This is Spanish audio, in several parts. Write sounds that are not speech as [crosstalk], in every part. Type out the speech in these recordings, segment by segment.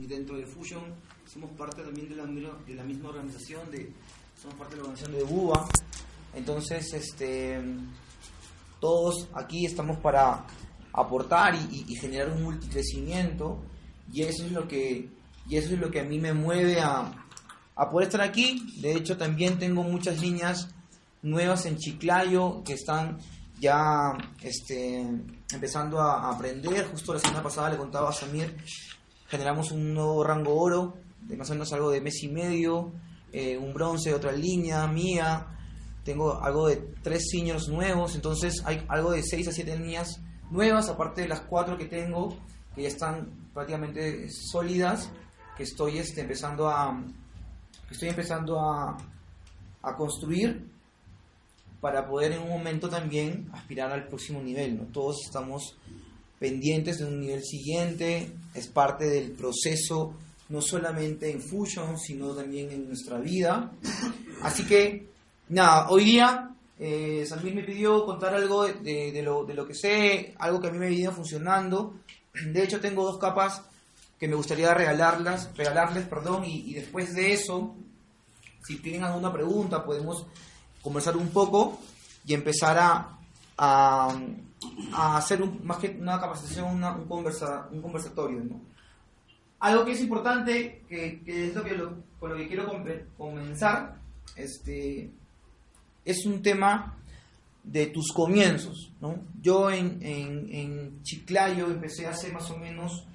y dentro de Fusion somos parte también de la, de la misma organización, de, somos parte de la organización de BUA. Entonces, este, todos aquí estamos para aportar y, generar un multicrecimiento y eso es lo que y eso es lo que a mí me mueve a, a poder estar aquí. De hecho, también tengo muchas líneas nuevas en Chiclayo que están ya este, empezando a aprender. Justo la semana pasada le contaba a Samir, generamos un nuevo rango oro, de más o menos algo de mes y medio, eh, un bronce otra línea mía, tengo algo de tres seniors nuevos, entonces hay algo de seis a siete líneas nuevas, aparte de las cuatro que tengo, que ya están prácticamente sólidas, que estoy este, empezando a estoy empezando a, a construir para poder en un momento también aspirar al próximo nivel. ¿no? Todos estamos pendientes de un nivel siguiente, es parte del proceso, no solamente en Fusion, sino también en nuestra vida. Así que, nada, hoy día eh, Samir me pidió contar algo de, lo, de lo que sé, algo que a mí me ido funcionando. De hecho, tengo dos capas que me gustaría regalarlas, regalarles, perdón, y, después de eso, si tienen alguna pregunta, podemos conversar un poco y empezar a, hacer un, más que una capacitación, un, conversa, un conversatorio. ¿no? Algo que es importante, que, es lo que con lo que quiero comenzar, este, es un tema de tus comienzos. ¿no? Yo en, en, en Chiclayo empecé hace más o menos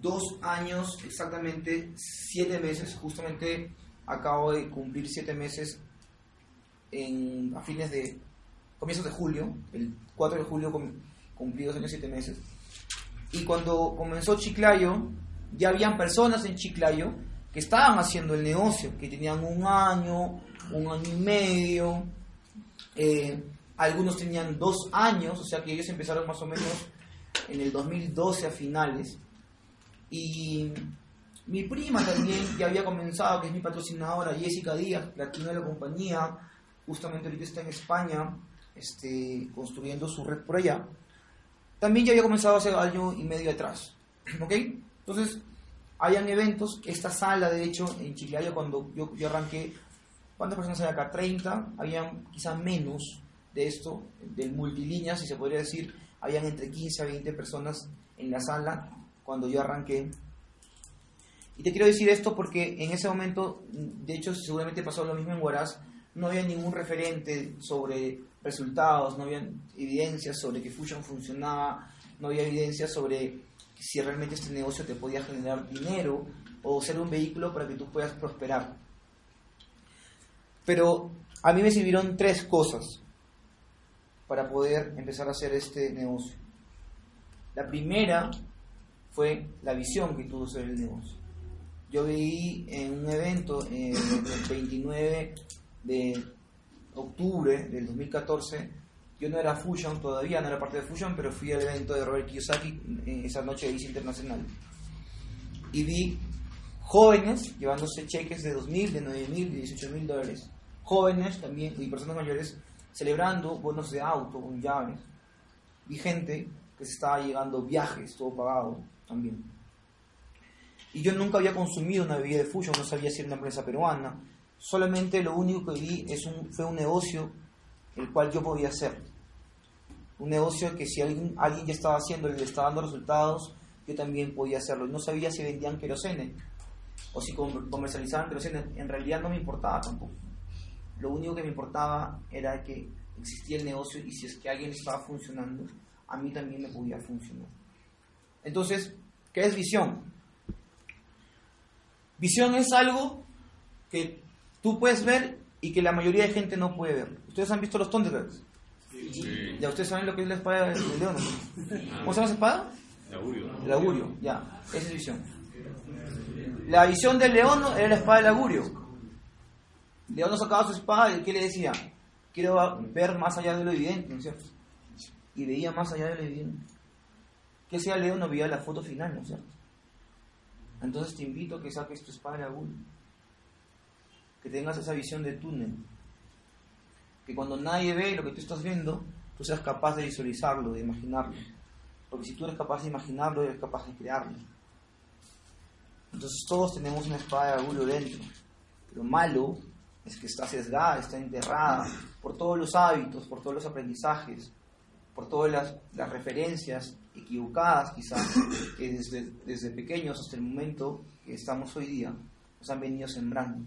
dos años, exactamente siete meses, justamente acabo de cumplir siete meses en, a fines de, comienzos de julio, el 4 de julio cumplí dos años siete meses. Y cuando comenzó Chiclayo, ya habían personas en Chiclayo que estaban haciendo el negocio, que tenían un año, un año y medio, eh, algunos tenían dos años, o sea que ellos empezaron más o menos en el 2012 a finales. Y mi prima también ya había comenzado, que es mi patrocinadora, Jessica Díaz, la de la compañía, justamente ahorita está en España, este, construyendo su red por allá, también ya había comenzado hace año y medio atrás. [clears throat] ¿Ok? Entonces, hayan eventos, esta sala, de hecho, en Chiclayo, cuando yo, yo arranqué, ¿cuántas personas hay acá? 30, habían quizá menos de esto, del multilínea, si se podría decir, habían entre 15 a 20 personas en la sala cuando yo arranqué. Y te quiero decir esto porque en ese momento, de hecho, seguramente pasó lo mismo en Huaraz, no había ningún referente sobre resultados, no había evidencias sobre que Fusion funcionaba, no había evidencias sobre si realmente este negocio te podía generar dinero o ser un vehículo para que tú puedas prosperar. Pero a mí me sirvieron tres cosas para poder empezar a hacer este negocio. La primera fue la visión que tuvo sobre el negocio. Yo vi en un evento en el 29 de octubre del 2014, yo no era Fusion todavía, no era parte de Fusion, pero fui al evento de Robert Kiyosaki en esa noche de ICE Internacional. Y vi jóvenes llevándose cheques de 2.000, de 9.000, de 18.000 dólares. Jóvenes también y personas mayores celebrando bonos de auto con llaves. Vi gente que se estaba llegando viajes, todo pagado también. Y yo nunca había consumido una bebida de Fusion, no sabía si era una empresa peruana solamente lo único que vi es un, fue un negocio el cual yo podía hacer. Un negocio que si alguien, alguien ya estaba haciendo y le estaba dando resultados, yo también podía hacerlo. No sabía si vendían querosene o si comercializaban querosene. En realidad no me importaba tampoco. Lo único que me importaba era que existía el negocio y si es que alguien estaba funcionando, a mí también me podía funcionar. Entonces, ¿qué es visión? Visión es algo que tú puedes ver y que la mayoría de gente no puede ver. ¿Ustedes han visto los Thunderbirds? Sí. ¿Ya ustedes saben lo que es la espada del león? ¿Cómo se llama esa espada? El augurio. El augurio, ya. Esa es visión. La visión del león era la espada del augurio. León no sacaba su espada y ¿qué le decía? Quiero ver más allá de lo evidente, ¿no es cierto? Y veía más allá de lo evidente. ¿Qué hacía León? No veía la foto final, ¿no es cierto? Entonces te invito a que saques tu espada del augurio que tengas esa visión de túnel. Que cuando nadie ve lo que tú estás viendo, tú seas capaz de visualizarlo, de imaginarlo. Porque si tú eres capaz de imaginarlo, eres capaz de crearlo. Entonces todos tenemos una espada de augurio dentro. Lo malo es que está sesgada, está enterrada por todos los hábitos, por todos los aprendizajes, por todas las, las referencias equivocadas quizás que desde, desde pequeños hasta el momento que estamos hoy día nos han venido sembrando.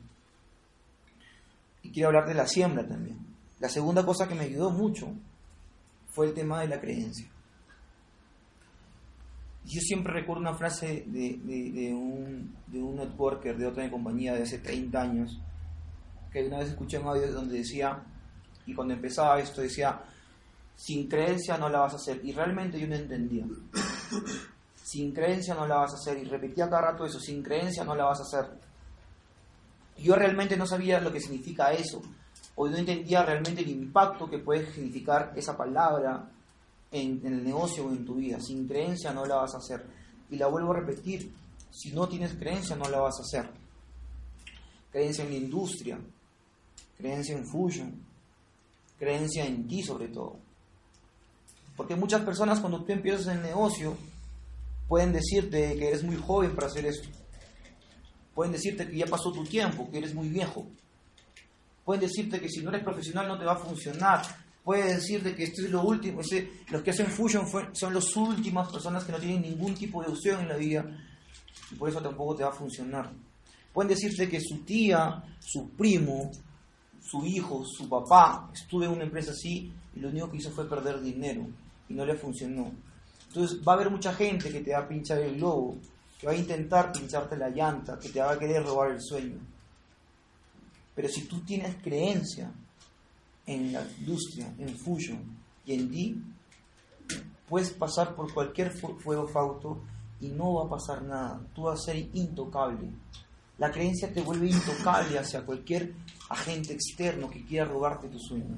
Y quiero hablar de la siembra también. La segunda cosa que me ayudó mucho fue el tema de la creencia. Yo siempre recuerdo una frase de, un, de un networker de otra compañía de hace 30 años, que una vez escuché un audio donde decía, y cuando empezaba esto decía, sin creencia no la vas a hacer. Y realmente yo no entendía. Sin creencia no la vas a hacer. Y repetía cada rato eso, sin creencia no la vas a hacer. Yo realmente no sabía lo que significa eso. O no entendía realmente el impacto que puede significar esa palabra en, el negocio o en tu vida. Sin creencia no la vas a hacer. Y la vuelvo a repetir, si no tienes creencia no la vas a hacer. Creencia en la industria, creencia en Fusion, creencia en ti sobre todo. Porque muchas personas cuando tú empiezas el negocio pueden decirte que eres muy joven para hacer esto. Pueden decirte que ya pasó tu tiempo, que eres muy viejo. Pueden decirte que si no eres profesional no te va a funcionar. Pueden decirte que esto es lo último. los que hacen Fusion son las últimas personas que no tienen ningún tipo de opción en la vida. Y por eso tampoco te va a funcionar. Pueden decirte que su tía, su primo, su hijo, su papá estuvo en una empresa así y lo único que hizo fue perder dinero y no le funcionó. Entonces va a haber mucha gente que te va a pinchar el globo, que va a intentar pincharte la llanta, que te va a querer robar el sueño. Pero si tú tienes creencia en la industria, en Fusion y en ti, puedes pasar por cualquier fuego fauto y no va a pasar nada. Tú vas a ser intocable. La creencia te vuelve intocable hacia cualquier agente externo que quiera robarte tu sueño.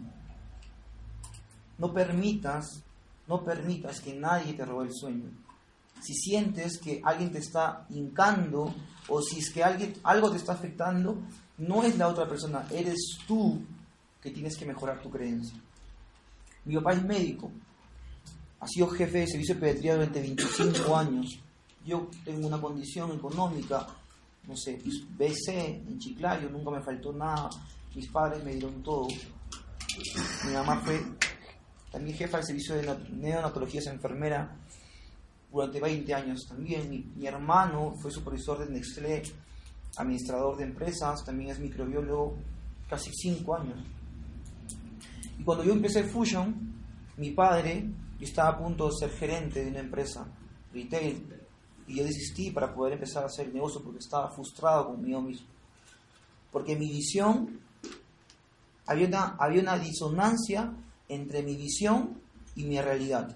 No permitas no permitas que nadie te robe el sueño. Si sientes que alguien te está hincando o si es que alguien, algo te está afectando, no es la otra persona, eres tú que tienes que mejorar tu creencia. Mi papá es médico, ha sido jefe de servicio de pediatría durante 25 años. Yo tengo una condición económica, no sé, BC en Chiclayo, nunca me faltó nada. Mis padres me dieron todo. Mi mamá fue también jefa del servicio de neonatología, es enfermera durante 20 años también. Mi, hermano fue supervisor de Nestlé, administrador de empresas, también es microbiólogo, casi 5 años. Y cuando yo empecé Fusion, mi padre, estaba a punto de ser gerente de una empresa, retail, y yo desistí para poder empezar a hacer negocio porque estaba frustrado conmigo mismo. Porque mi visión, había había una disonancia entre mi visión y mi realidad.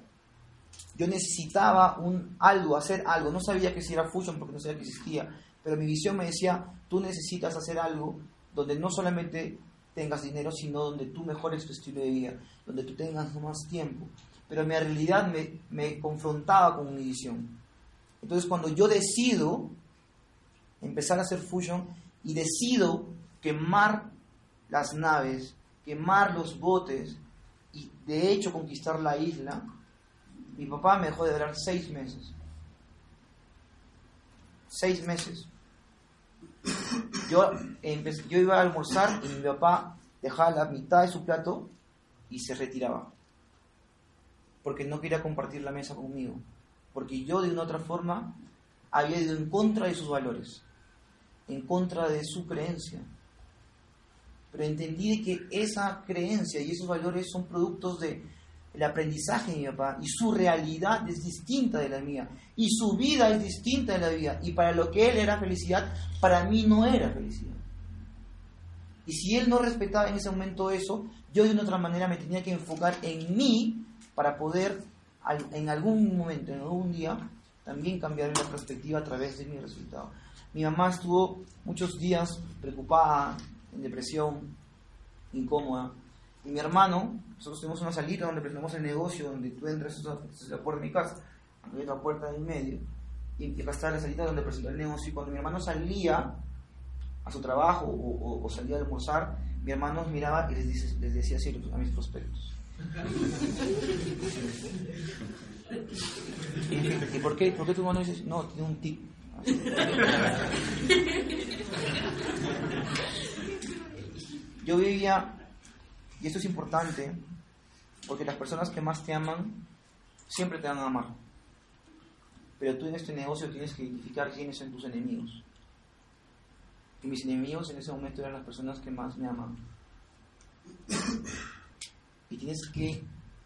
Yo necesitaba un algo, hacer algo. No sabía que si era Fusion porque no sabía que existía, pero mi visión me decía, tú necesitas hacer algo donde no solamente tengas dinero, sino donde tú mejores tu estilo de vida, donde tú tengas más tiempo. Pero mi realidad me, me confrontaba con mi visión. Entonces cuando yo decido empezar a hacer Fusion y decido quemar las naves, quemar los botes, y de hecho conquistar la isla, mi papá me dejó de durar seis meses. Seis meses. Yo, yo iba a almorzar y mi papá dejaba la mitad de su plato y se retiraba. Porque no quería compartir la mesa conmigo. Porque yo de una otra forma había ido en contra de sus valores, en contra de su creencia pero entendí que esa creencia y esos valores son productos de el aprendizaje de mi papá y su realidad es distinta de la mía y su vida es distinta de la mía y para lo que él era felicidad, para mí no era felicidad. Y si él no respetaba en ese momento eso, yo de una otra manera me tenía que enfocar en mí para poder en algún momento, en algún día, también cambiar la perspectiva a través de mi resultado. Mi mamá estuvo muchos días preocupada, en depresión, incómoda y mi hermano, nosotros tenemos una salita donde presentamos el negocio, donde tú entras, esa es la puerta de mi casa, hay una puerta en medio, y acá está la salita donde presentó el negocio, y cuando mi hermano salía a su trabajo o, salía a almorzar, mi hermano miraba y les, decía así a mis prospectos. ¿Y, por qué, por qué tu hermano dice, no, tiene un tip? Yo vivía y esto es importante, porque las personas que más te aman siempre te van a amar. Pero tú en este negocio tienes que identificar quiénes son tus enemigos. Y mis enemigos en ese momento eran las personas que más me aman. Y tienes que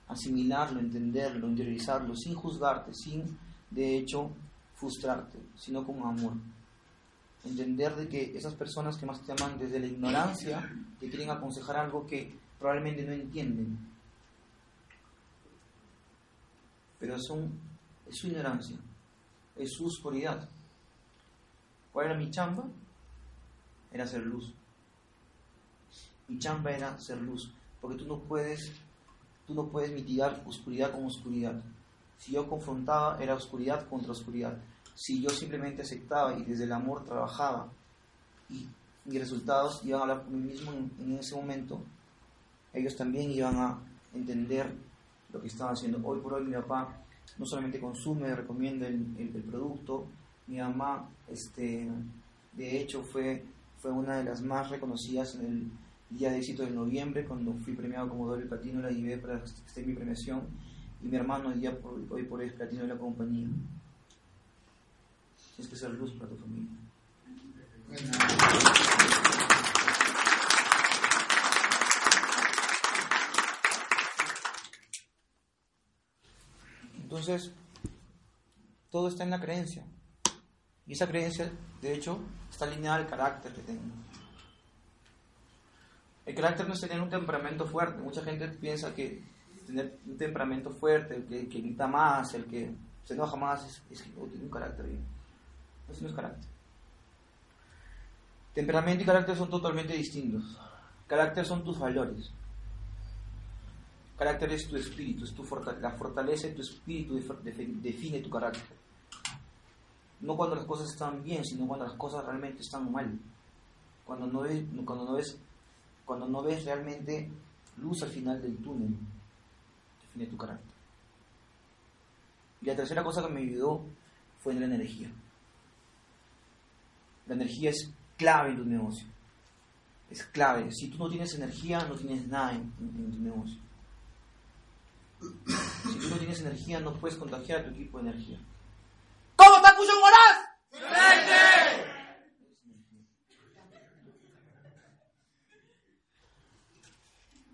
asimilarlo, entenderlo, interiorizarlo, sin juzgarte, sin de hecho frustrarte, sino con amor. Entender de que esas personas que más te aman desde la ignorancia te quieren aconsejar algo que probablemente no entienden. Pero es su ignorancia, es su oscuridad. ¿Cuál era mi chamba? Era hacer luz. Mi chamba era ser luz, porque tú no puedes, tú no puedes mitigar oscuridad con oscuridad. Si yo confrontaba, era oscuridad contra oscuridad. Si yo simplemente aceptaba y desde el amor trabajaba y mis resultados iban a hablar por mí mismo en, ese momento, ellos también iban a entender lo que estaba haciendo. Hoy por hoy mi papá no solamente consume, recomienda el, el, producto, mi mamá, este, de hecho, fue, fue una de las más reconocidas en el día de éxito de noviembre, cuando fui premiado como doble platino, la llevé para esté mi premiación y mi hermano hoy, por, hoy por hoy es platino de la compañía. Tienes que ser luz para tu familia. Entonces, todo está en la creencia. Y esa creencia, de hecho, está alineada al carácter que tengo. El carácter no es tener un temperamento fuerte. Mucha gente piensa que tener un temperamento fuerte, el que, grita más, el que se enoja más, es, que tiene un carácter bien. Eso no es carácter. Temperamento y carácter son totalmente distintos. Carácter son tus valores. Carácter es tu espíritu, es tu la fortaleza de tu espíritu define tu carácter. No cuando las cosas están bien, sino cuando las cosas realmente están mal. Cuando no ves, cuando no ves, cuando no ves realmente luz al final del túnel de tu carácter. Y la tercera cosa que me ayudó fue en la energía. La energía es clave en tu negocio. Es clave. Si tú no tienes energía, no tienes nada en, tu negocio. Si tú no tienes energía, no puedes contagiar a tu equipo de energía. ¿Cómo está Cuyo Moraz?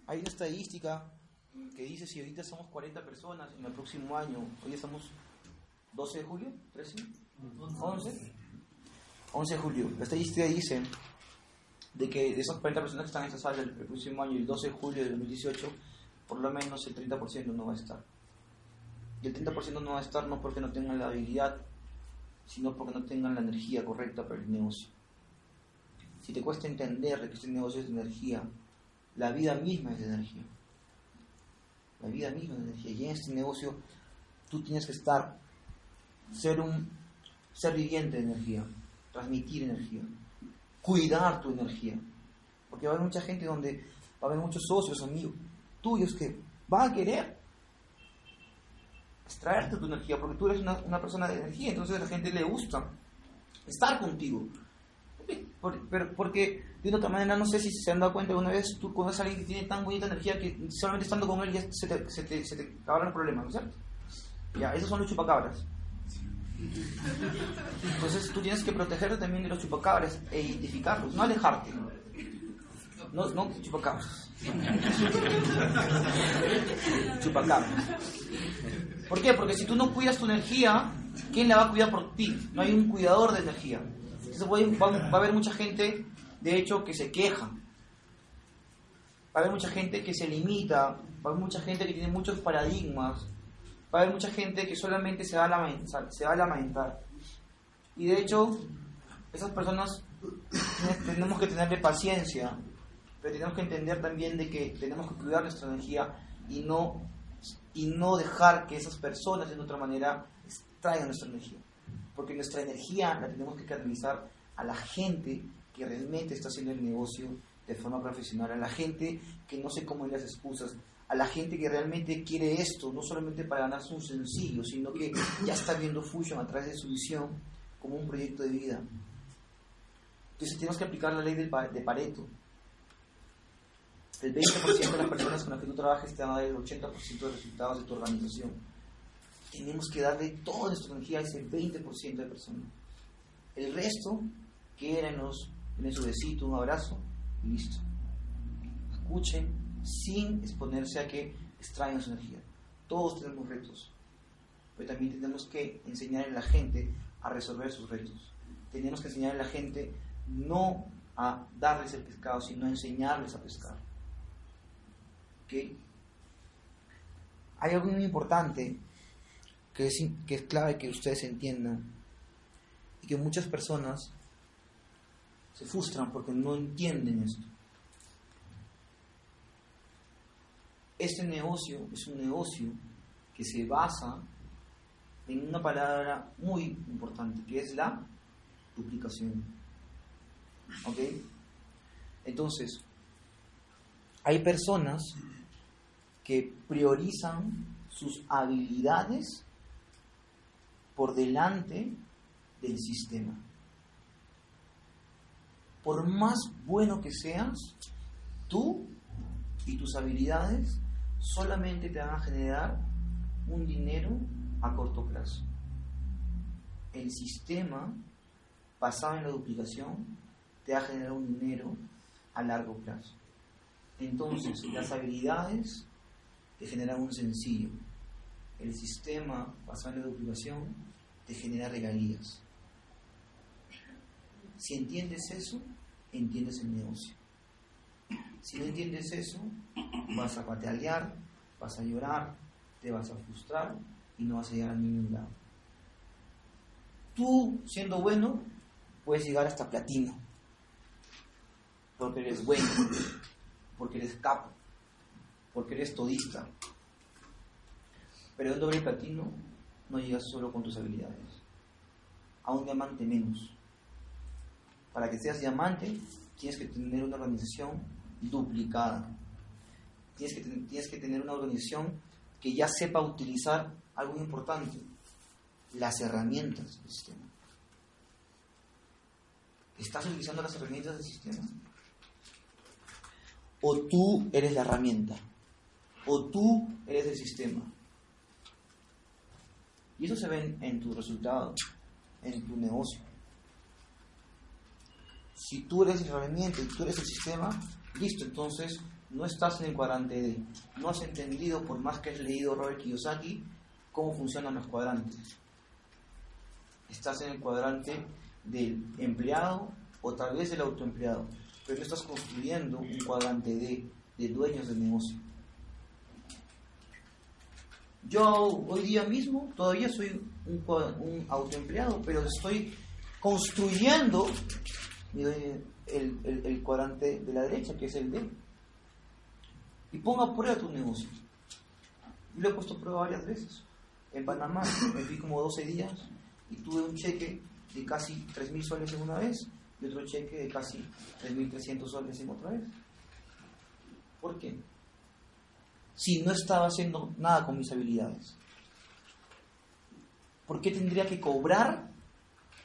Hay una estadística que dice si ahorita somos 40 personas en el próximo año, hoy estamos 12 de julio, 13, 11, 11 de julio. La estadística dice de que de esas 40 personas que están en esta sala el, próximo año, el 12 de julio de 2018, por lo menos el 30% no va a estar. Y el 30% no va a estar no porque no tengan la habilidad, sino porque no tengan la energía correcta para el negocio. Si te cuesta entender que este negocio es de energía, la vida misma es de energía la vida misma de energía. Y en este negocio tú tienes que estar, ser un ser viviente de energía, transmitir energía, cuidar tu energía. Porque va a haber mucha gente donde va a haber muchos socios, amigos tuyos que van a querer extraerte tu energía, porque tú eres una, una persona de energía, entonces a la gente le gusta estar contigo. Pero, porque de una otra manera, no sé si se han dado cuenta, una vez tú conoces a alguien que tiene tan bonita energía que solamente estando con él ya se te, se te, se te acabaron el problema, ¿no es cierto? Ya, esos son los chupacabras. Entonces tú tienes que protegerte también de los chupacabras e identificarlos, no alejarte. No, no chupacabras. [laughs] chupacabras. ¿Por qué? Porque si tú no cuidas tu energía, ¿quién la va a cuidar por ti? No hay un cuidador de energía. Entonces va, a haber mucha gente, de hecho, que se queja. Va a haber mucha gente que se limita, va a haber mucha gente que tiene muchos paradigmas, va a haber mucha gente que solamente se va a lamentar. Se va a lamentar. Y de hecho, esas personas tenemos que tenerle paciencia, pero tenemos que entender también de que tenemos que cuidar nuestra energía y no, y no dejar que esas personas de otra manera extraigan nuestra energía porque nuestra energía la tenemos que canalizar a la gente que realmente está haciendo el negocio de forma profesional, a la gente que no se come las excusas, a la gente que realmente quiere esto, no solamente para ganarse un sencillo, sino que ya está viendo Fusion a través de su visión como un proyecto de vida. Entonces tenemos que aplicar la ley de Pareto. El 20% de las personas con las que tú trabajes te van a dar el 80% de resultados de tu organización. Tenemos que darle toda nuestra energía a ese 20% de personas. El resto, quérenos, en su besito, un abrazo, y listo. Escuchen sin exponerse a que extraigan su energía. Todos tenemos retos, pero también tenemos que enseñar a la gente a resolver sus retos. Tenemos que enseñar a la gente no a darles el pescado, sino a enseñarles a pescar. Hay algo muy importante que es, que es clave que ustedes entiendan y que muchas personas se frustran porque no entienden esto. Este negocio es un negocio que se basa en una palabra muy importante, que es la duplicación. ¿Ok? Entonces, hay personas que priorizan sus habilidades por delante del sistema. Por más bueno que seas, tú y tus habilidades solamente te van a generar un dinero a corto plazo. El sistema basado en la duplicación te va a generar un dinero a largo plazo. Entonces, las habilidades te generan un sencillo. El sistema basado en la duplicación te genera regalías. Si entiendes eso, entiendes el negocio. Si no entiendes eso, vas a patalear, vas a llorar, te vas a frustrar y no vas a llegar a ningún lado. Tú, siendo bueno, puedes llegar hasta platino, porque eres bueno, porque eres capo, porque eres todista. Pero el doble platino no llegas solo con tus habilidades, a un diamante menos. Para que seas diamante, tienes que tener una organización duplicada. Tienes que, tienes que tener una organización que ya sepa utilizar algo importante, las herramientas del sistema. ¿Estás utilizando las herramientas del sistema? O tú eres la herramienta, o tú eres el sistema. Y eso se ve en, tu resultado, en tu negocio. Si tú eres la herramienta y tú eres el sistema, listo, entonces no estás en el cuadrante D. No has entendido, por más que has leído Robert Kiyosaki, cómo funcionan los cuadrantes. Estás en el cuadrante del empleado o tal vez del autoempleado, pero no estás construyendo un cuadrante D de dueños del negocio. Yo hoy día mismo todavía soy un, un autoempleado, pero estoy construyendo el, el, cuadrante de la derecha, que es el D. Y ponga prueba tu negocio. Y lo he puesto prueba varias veces. En Panamá me fui como 12 días y tuve un cheque de casi 3.000 soles en una vez y otro cheque de casi 3.300 soles en otra vez. ¿Por qué? Si no estaba haciendo nada con mis habilidades. ¿Por qué tendría que cobrar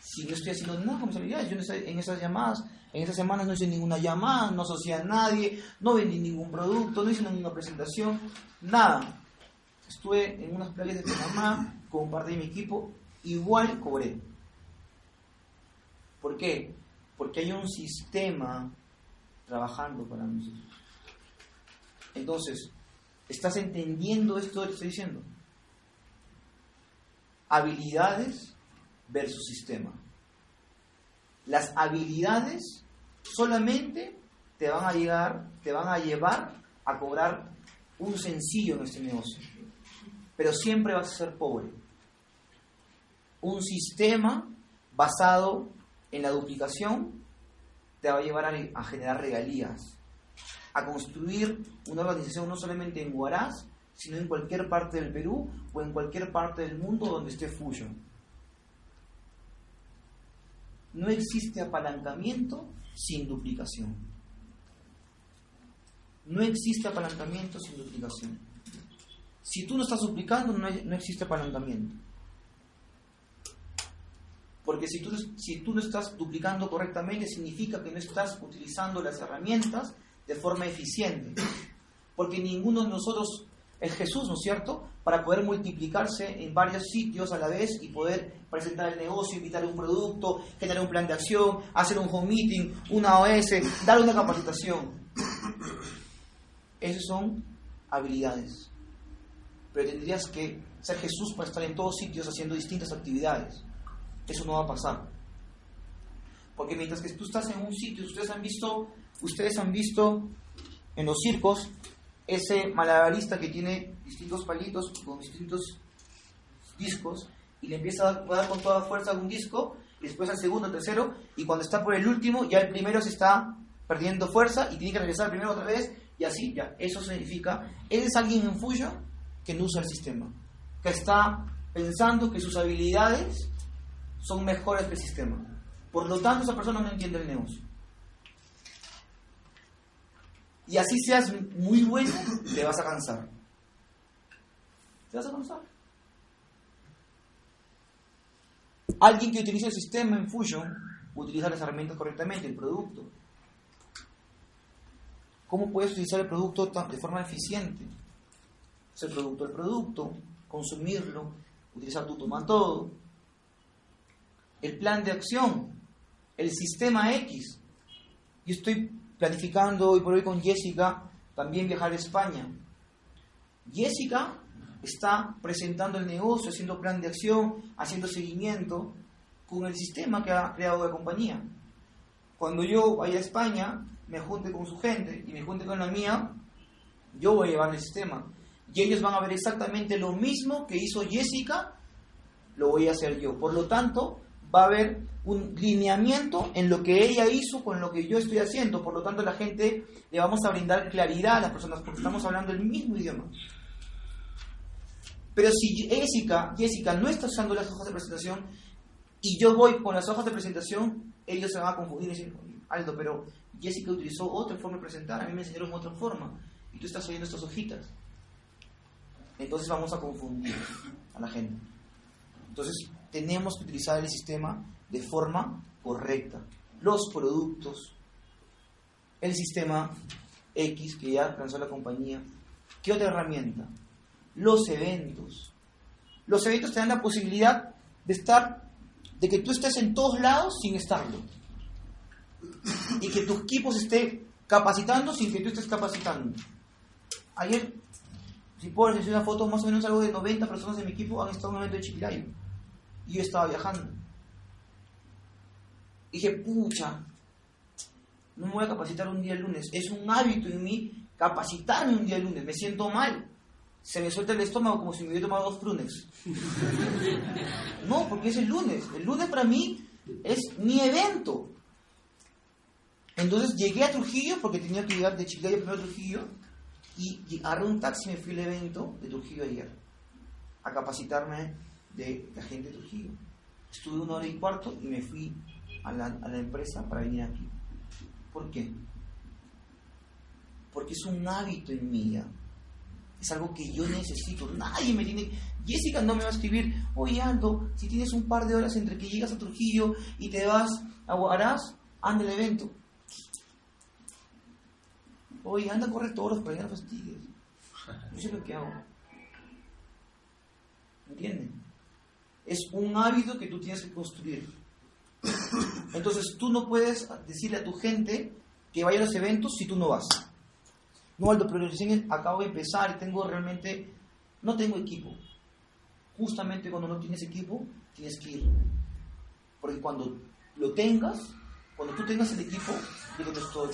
si no estoy haciendo nada con mis habilidades? Yo en esas llamadas, en esas semanas no hice ninguna llamada, no asocié a nadie, no vendí ningún producto, no hice ninguna presentación, nada. Estuve en unas playas de Panamá, compartí mi equipo, igual cobré. ¿Por qué? Porque hay un sistema trabajando para nosotros. Entonces, ¿estás entendiendo esto que estoy diciendo? Habilidades versus sistema. Las habilidades solamente te van a llegar, te van a llevar a cobrar un sencillo en este negocio pero siempre vas a ser pobre. Un sistema basado en la duplicación te va a llevar a, generar regalías, a construir una organización no solamente en Huaraz, sino en cualquier parte del Perú o en cualquier parte del mundo donde esté Fusion. No existe apalancamiento sin duplicación. No existe apalancamiento sin duplicación. Si tú no estás suplicando, no, existe apalancamiento. Porque si tú, si tú no estás duplicando correctamente, significa que no estás utilizando las herramientas de forma eficiente. Porque ninguno de nosotros es Jesús, ¿no es cierto? Para poder multiplicarse en varios sitios a la vez y poder presentar el negocio, invitar un producto, generar un plan de acción, hacer un home meeting, una OS, dar una capacitación. Esas son habilidades. Pero tendrías que ser Jesús para estar en todos sitios haciendo distintas actividades. Eso no va a pasar. Porque mientras que tú estás en un sitio, ustedes han visto, ustedes han visto en los circos ese malabarista que tiene distintos palitos con distintos discos y le empieza a dar con toda fuerza un disco y después al segundo, tercero y cuando está por el último ya el primero se está perdiendo fuerza y tiene que regresar primero otra vez y así ya. Eso significa, él es alguien en Fuyo que no usa el sistema, que está pensando que sus habilidades son mejores que el sistema. Por lo tanto, esa persona no entiende el negocio. Y así seas muy bueno, te vas a cansar. Te vas a cansar. Alguien que utiliza el sistema en Fusion utiliza las herramientas correctamente, el producto. ¿Cómo puedes utilizar el producto de forma eficiente? Es el producto del producto, consumirlo, utilizar tu toma todo. El plan de acción, el sistema X. Yo estoy planificando hoy por hoy con Jessica también viajar a España. Jessica está presentando el negocio, haciendo plan de acción, haciendo seguimiento con el sistema que ha creado la compañía. Cuando yo vaya a España, me junte con su gente y me junte con la mía, yo voy a llevar el sistema. Y ellos van a ver exactamente lo mismo que hizo Jessica, lo voy a hacer yo. Por lo tanto, va a haber un lineamiento en lo que ella hizo con lo que yo estoy haciendo. Por lo tanto, la gente le vamos a brindar claridad a las personas porque estamos hablando el mismo idioma. Pero si Jessica, Jessica no está usando las hojas de presentación y yo voy con las hojas de presentación, ellos se van a confundir y decir, Aldo, pero Jessica utilizó otra forma de presentar, a mí me enseñaron otra forma y tú estás oyendo estas hojitas. Entonces vamos a confundir a la gente. Entonces, tenemos que utilizar el sistema de forma correcta. Los productos, el sistema X que ya lanzó la compañía. ¿Qué otra herramienta? Los eventos. Los eventos te dan la posibilidad de estar, de que tú estés en todos lados sin estarlo. Y que tu equipo se esté capacitando sin que tú estés capacitando. Ayer, si puedo decir una foto, más o menos algo de 90 personas de mi equipo han estado en un evento de Chiquilayo y yo estaba viajando. dije, pucha, no me voy a capacitar un día el lunes. Es un hábito en mí capacitarme un día el lunes. Me siento mal. Se me suelta el estómago como si me hubiera tomado dos prunes. [laughs] No, porque es el lunes. El lunes para mí es mi evento. Entonces llegué a Trujillo porque tenía que llegar de Chiclayo primero a Trujillo y agarré un taxi y me fui al evento de Trujillo ayer a capacitarme de la gente de Trujillo. Estuve una hora y cuarto y me fui a la, a la empresa para venir aquí. ¿Por qué? Porque es un hábito en mí Es algo que yo necesito. Nadie me tiene. Jessica no me va a escribir, oye Aldo, si tienes un par de horas entre que llegas a Trujillo y te vas a Guaraz, anda el evento. Oye, anda a correr todos para que no fastidies. Yo sé lo que hago. ¿Entienden? Es un hábito que tú tienes que construir. Entonces tú no puedes decirle a tu gente que vaya a los eventos si tú no vas. No, Aldo, pero recién acabo de empezar y tengo realmente, no tengo equipo. Justamente cuando no tienes equipo, tienes que ir. Porque cuando lo tengas, cuando tú tengas el equipo, digo todo.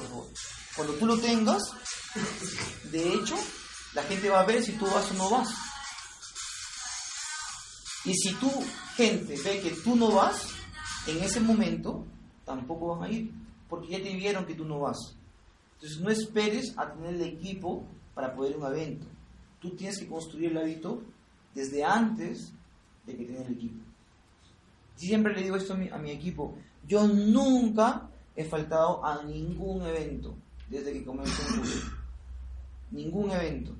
Cuando tú lo tengas, de hecho, la gente va a ver si tú vas o no vas. Y si tu gente ve que tú no vas, en ese momento tampoco van a ir, porque ya te vieron que tú no vas. Entonces no esperes a tener el equipo para poder ir a un evento. Tú tienes que construir el hábito desde antes de que tengas el equipo. Siempre le digo esto a mi, equipo, yo nunca he faltado a ningún evento desde que comencé en Google. Ningún evento.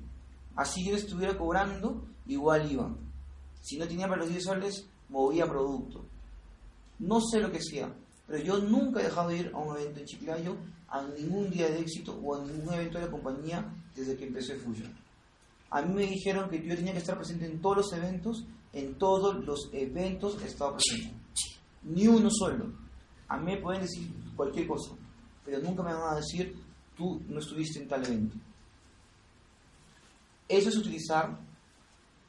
Así yo estuviera cobrando, igual iba. Si no tenía para los 10 soles, movía producto. No sé lo que sea, Pero yo nunca he dejado de ir a un evento en Chiclayo, a ningún día de éxito o a ningún evento de la compañía desde que empecé Fusion. A mí me dijeron que yo tenía que estar presente en todos los eventos, en todos los eventos he estado presente. Ni uno solo. A mí me pueden decir cualquier cosa, pero nunca me van a decir, tú no estuviste en tal evento. Eso es utilizar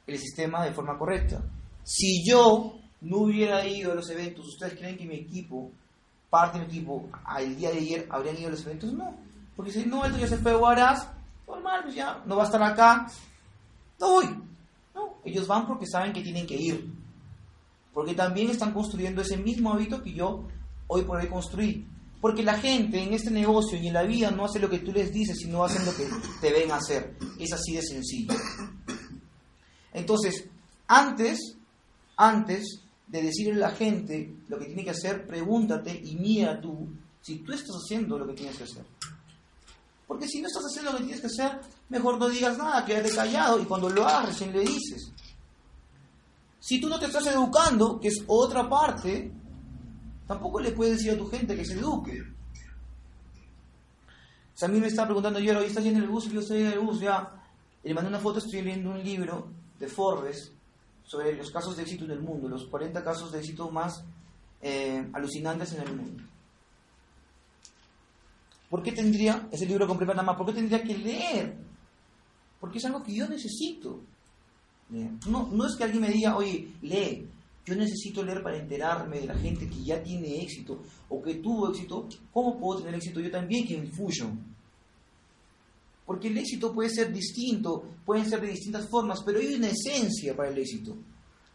el sistema de forma correcta. Si yo no hubiera ido a los eventos, ¿ustedes creen que mi equipo, parte de mi equipo, al día de ayer habrían ido a los eventos? No. Porque si no, esto ya se fue a Huaraz, normal, pues ya no va a estar acá, no voy. No, ellos van porque saben que tienen que ir. Porque también están construyendo ese mismo hábito que yo hoy por hoy construí. Porque la gente en este negocio y en la vida no hace lo que tú les dices, sino hacen lo que te ven hacer. Es así de sencillo. Entonces, antes, antes de decirle a la gente lo que tiene que hacer, pregúntate y mira tú si tú estás haciendo lo que tienes que hacer. Porque si no estás haciendo lo que tienes que hacer, mejor no digas nada, quédate callado y cuando lo hagas recién le dices. Si tú no te estás educando, que es otra parte, tampoco le puedes decir a tu gente que se eduque. Mí me está preguntando yo, ¿estás yendo en el bus? Yo estoy en el bus, ya. le mandé una foto, estoy leyendo un libro de Forbes sobre los casos de éxito en el mundo, los 40 casos de éxito más eh, alucinantes en el mundo. ¿Por qué tendría, ese libro compré nada más, por qué tendría que leer? Porque es algo que yo necesito. No, no es que alguien me diga, oye, lee. Yo necesito leer para enterarme de la gente que ya tiene éxito o que tuvo éxito. ¿Cómo puedo tener éxito yo también que infuyo? Porque el éxito puede ser distinto, pueden ser de distintas formas, pero hay una esencia para el éxito.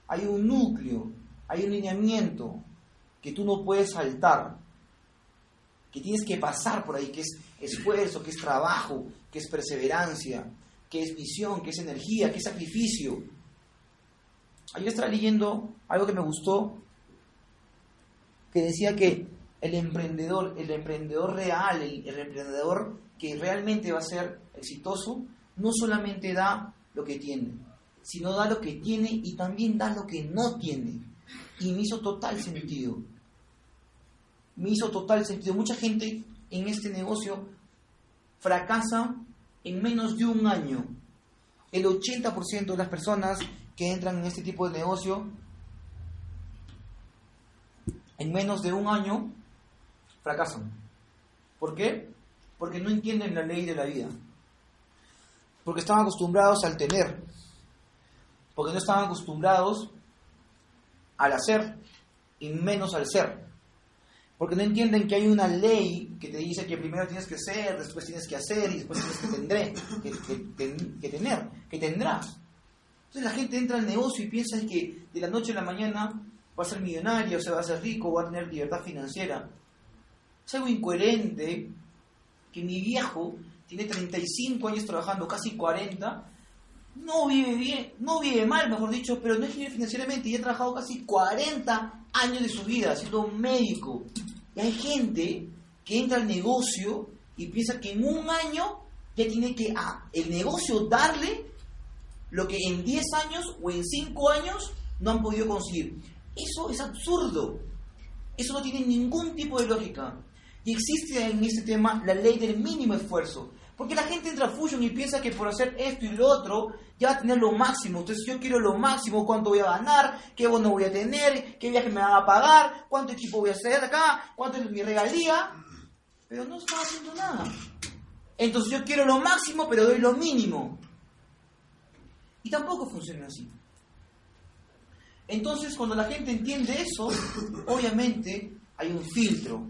Hay un núcleo, hay un lineamiento que tú no puedes saltar que tienes que pasar por ahí, que es esfuerzo, que es trabajo, que es perseverancia, que es visión, que es energía, que es sacrificio. Ayer estaba leyendo algo que me gustó, que decía que el emprendedor, el emprendedor real, el, el emprendedor que realmente va a ser exitoso, no solamente da lo que tiene, sino da lo que tiene y también da lo que no tiene. Y me hizo total sentido me hizo total sentido. Mucha gente en este negocio fracasa en menos de un año. El 80% de las personas que entran en este tipo de negocio en menos de un año fracasan. ¿Por qué? Porque no entienden la ley de la vida. Porque están acostumbrados al tener. Porque no estaban acostumbrados al hacer y menos al ser. Porque no entienden que hay una ley que te dice que primero tienes que ser, después tienes que hacer y después tienes que, tendré, que, tener, que tendrás. Entonces la gente entra al negocio y piensa que de la noche a la mañana va a ser millonario, se va a ser rico, va a tener libertad financiera. Es algo incoherente que mi viejo tiene 35 años trabajando, casi 40, no vive bien, no vive mal, mejor dicho, pero no es libre financieramente y ha trabajado casi 40 años de su vida siendo médico. Y hay gente que entra al negocio y piensa que en un año ya tiene que a el negocio darle lo que en 10 años o en 5 años no han podido conseguir. Eso es absurdo. Eso no tiene ningún tipo de lógica. Y existe en este tema la ley del mínimo esfuerzo. Porque la gente entra a Fusion y piensa que por hacer esto y lo otro ya va a tener lo máximo. Entonces yo quiero lo máximo, cuánto voy a ganar, qué bono voy a tener, qué viaje me van a pagar, cuánto equipo voy a hacer acá, cuánto es mi regalía. Pero no está haciendo nada. Entonces yo quiero lo máximo, pero doy lo mínimo. Y tampoco funciona así. Entonces cuando la gente entiende eso, obviamente hay un filtro.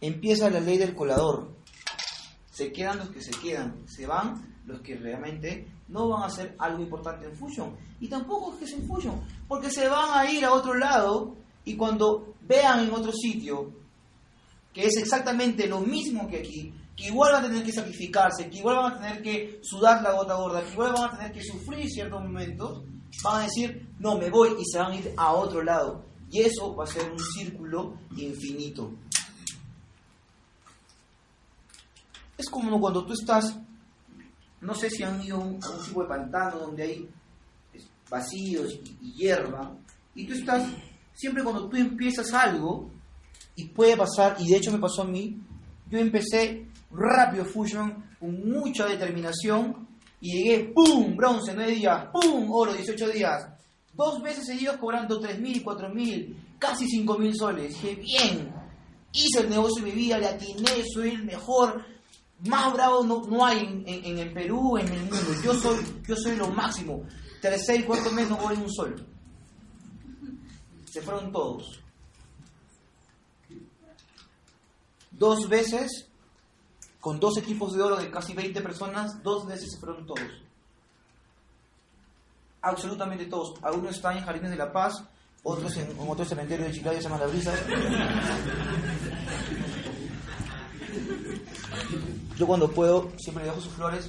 Empieza la ley del colador se quedan los que se quedan, se van los que realmente no van a hacer algo importante en Fusion. Y tampoco es que es en Fusion, porque se van a ir a otro lado y cuando vean en otro sitio que es exactamente lo mismo que aquí, que igual van a tener que sacrificarse, que igual van a tener que sudar la gota gorda, que igual van a tener que sufrir ciertos momentos, van a decir, no, me voy y se van a ir a otro lado. Y eso va a ser un círculo infinito. Es como cuando tú estás, no sé si han ido a un, tipo de pantano donde hay vacíos y, hierba, y tú estás, siempre cuando tú empiezas algo y puede pasar, y de hecho me pasó a mí, yo empecé rápido Fusion, con mucha determinación, y llegué, ¡pum! Bronce, 9 días, ¡pum! Oro, 18 días. Dos veces seguidos cobrando 3.000 y 4.000, casi 5.000 soles. Dije, bien, hice el negocio de mi vida, le atiné, soy el mejor, más bravo no, no hay en, en, el Perú, en el mundo. Yo soy, yo soy lo máximo. Tercer y cuarto mes no voy un sol. Se fueron todos. Dos veces, con dos equipos de oro de casi 20 personas, dos veces se fueron todos. Absolutamente todos. Algunos están en Jardines de la Paz, otros en, en otro cementerio de Chiclayo se llama La Brisa. Yo cuando puedo siempre le dejo sus flores.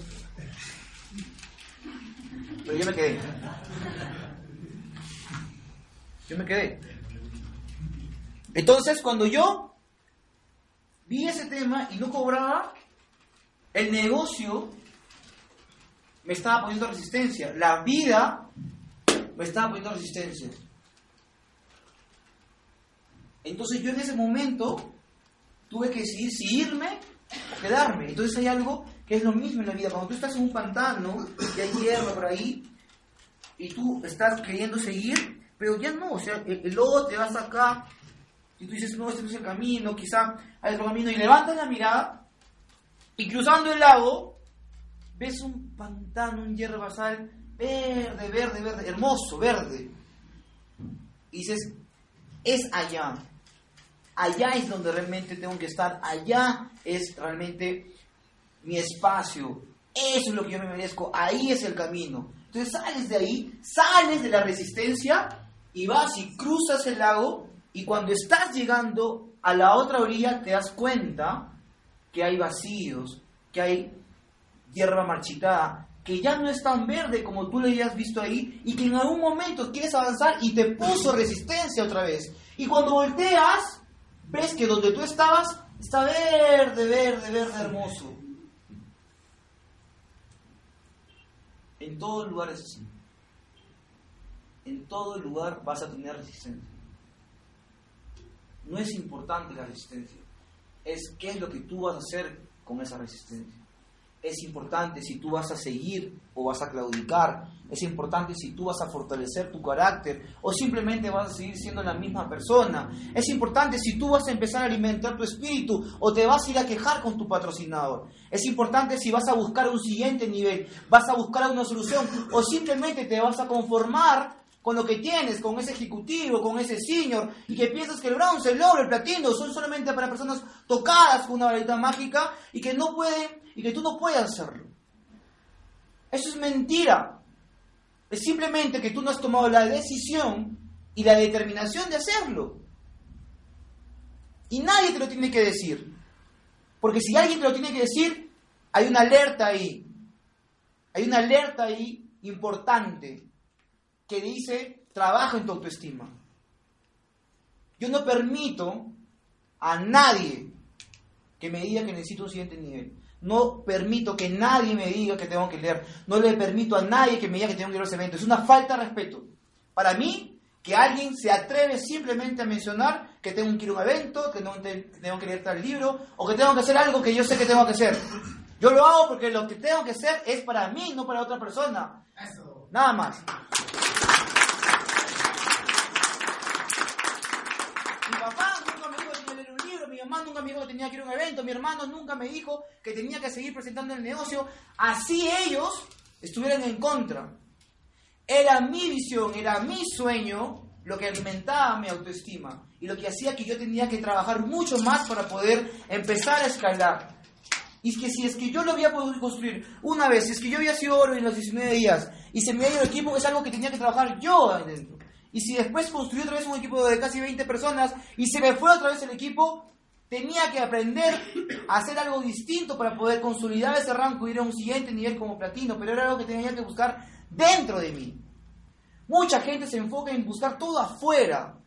Pero yo me quedé. Yo me quedé. Entonces, cuando yo vi ese tema y no cobraba, el negocio me estaba poniendo resistencia. La vida me estaba poniendo resistencia. Entonces yo en ese momento tuve que decidir si irme quedarme. Entonces hay algo que es lo mismo en la vida. Cuando tú estás en un pantano y hay hierro por ahí y tú estás queriendo seguir, pero ya no, o sea, el, lodo te va a sacar y tú dices, no, este no es el camino, quizá hay otro camino y levantas la mirada y cruzando el lago ves un pantano, un hierro basal verde, verde, verde, hermoso, verde. Y dices, es allá. Allá es donde realmente tengo que estar. Allá es realmente mi espacio. Eso es lo que yo me merezco. Ahí es el camino. Entonces sales de ahí, sales de la resistencia y vas y cruzas el lago y cuando estás llegando a la otra orilla te das cuenta que hay vacíos, que hay hierba marchitada, que ya no es tan verde como tú lo habías visto ahí y que en algún momento quieres avanzar y te puso resistencia otra vez. Y cuando volteas, ves que donde tú estabas está verde, verde, verde, hermoso. En todo lugar es así. En todo lugar vas a tener resistencia. No es importante la resistencia, es qué es lo que tú vas a hacer con esa resistencia es importante si tú vas a seguir o vas a claudicar, es importante si tú vas a fortalecer tu carácter o simplemente vas a seguir siendo la misma persona, es importante si tú vas a empezar a alimentar tu espíritu o te vas a ir a quejar con tu patrocinador, es importante si vas a buscar un siguiente nivel, vas a buscar una solución o simplemente te vas a conformar con lo que tienes, con ese ejecutivo, con ese senior, y que piensas que el bronce, el oro, el platino son solamente para personas tocadas con una varita mágica y que no pueden y que tú no puedes hacerlo. Eso es mentira. Es simplemente que tú no has tomado la decisión y la determinación de hacerlo. Y nadie te lo tiene que decir. Porque si alguien te lo tiene que decir, hay una alerta ahí. Hay una alerta ahí importante que dice, trabaja en tu autoestima. Yo no permito a nadie que me diga que necesito un siguiente nivel. No permito que nadie me diga que tengo que leer. No le permito a nadie que me diga que tengo que leer ese evento. Es una falta de respeto. Para mí, que alguien se atreve simplemente a mencionar que tengo que ir a un evento, que tengo que leer tal libro, o que tengo que hacer algo que yo sé que tengo que hacer. Yo lo hago porque lo que tengo que hacer es para mí, no para otra persona. Nada más. Mamá nunca me dijo que tenía que ir a un evento, mi hermano nunca me dijo que tenía que seguir presentando el negocio, así ellos estuvieran en contra. Era mi visión, era mi sueño lo que alimentaba mi autoestima y lo que hacía que yo tenía que trabajar mucho más para poder empezar a escalar. Y es que si es que yo lo había podido construir una vez, si es que yo había sido oro en los 19 días y se me había ido el equipo, es algo que tenía que trabajar yo adentro. Y si después construí otra vez un equipo de casi 20 personas y se me fue otra vez el equipo, tenía que aprender a hacer algo distinto para poder consolidar ese rango y ir a un siguiente nivel como platino, pero era algo que tenía que buscar dentro de mí. Mucha gente se enfoca en buscar todo afuera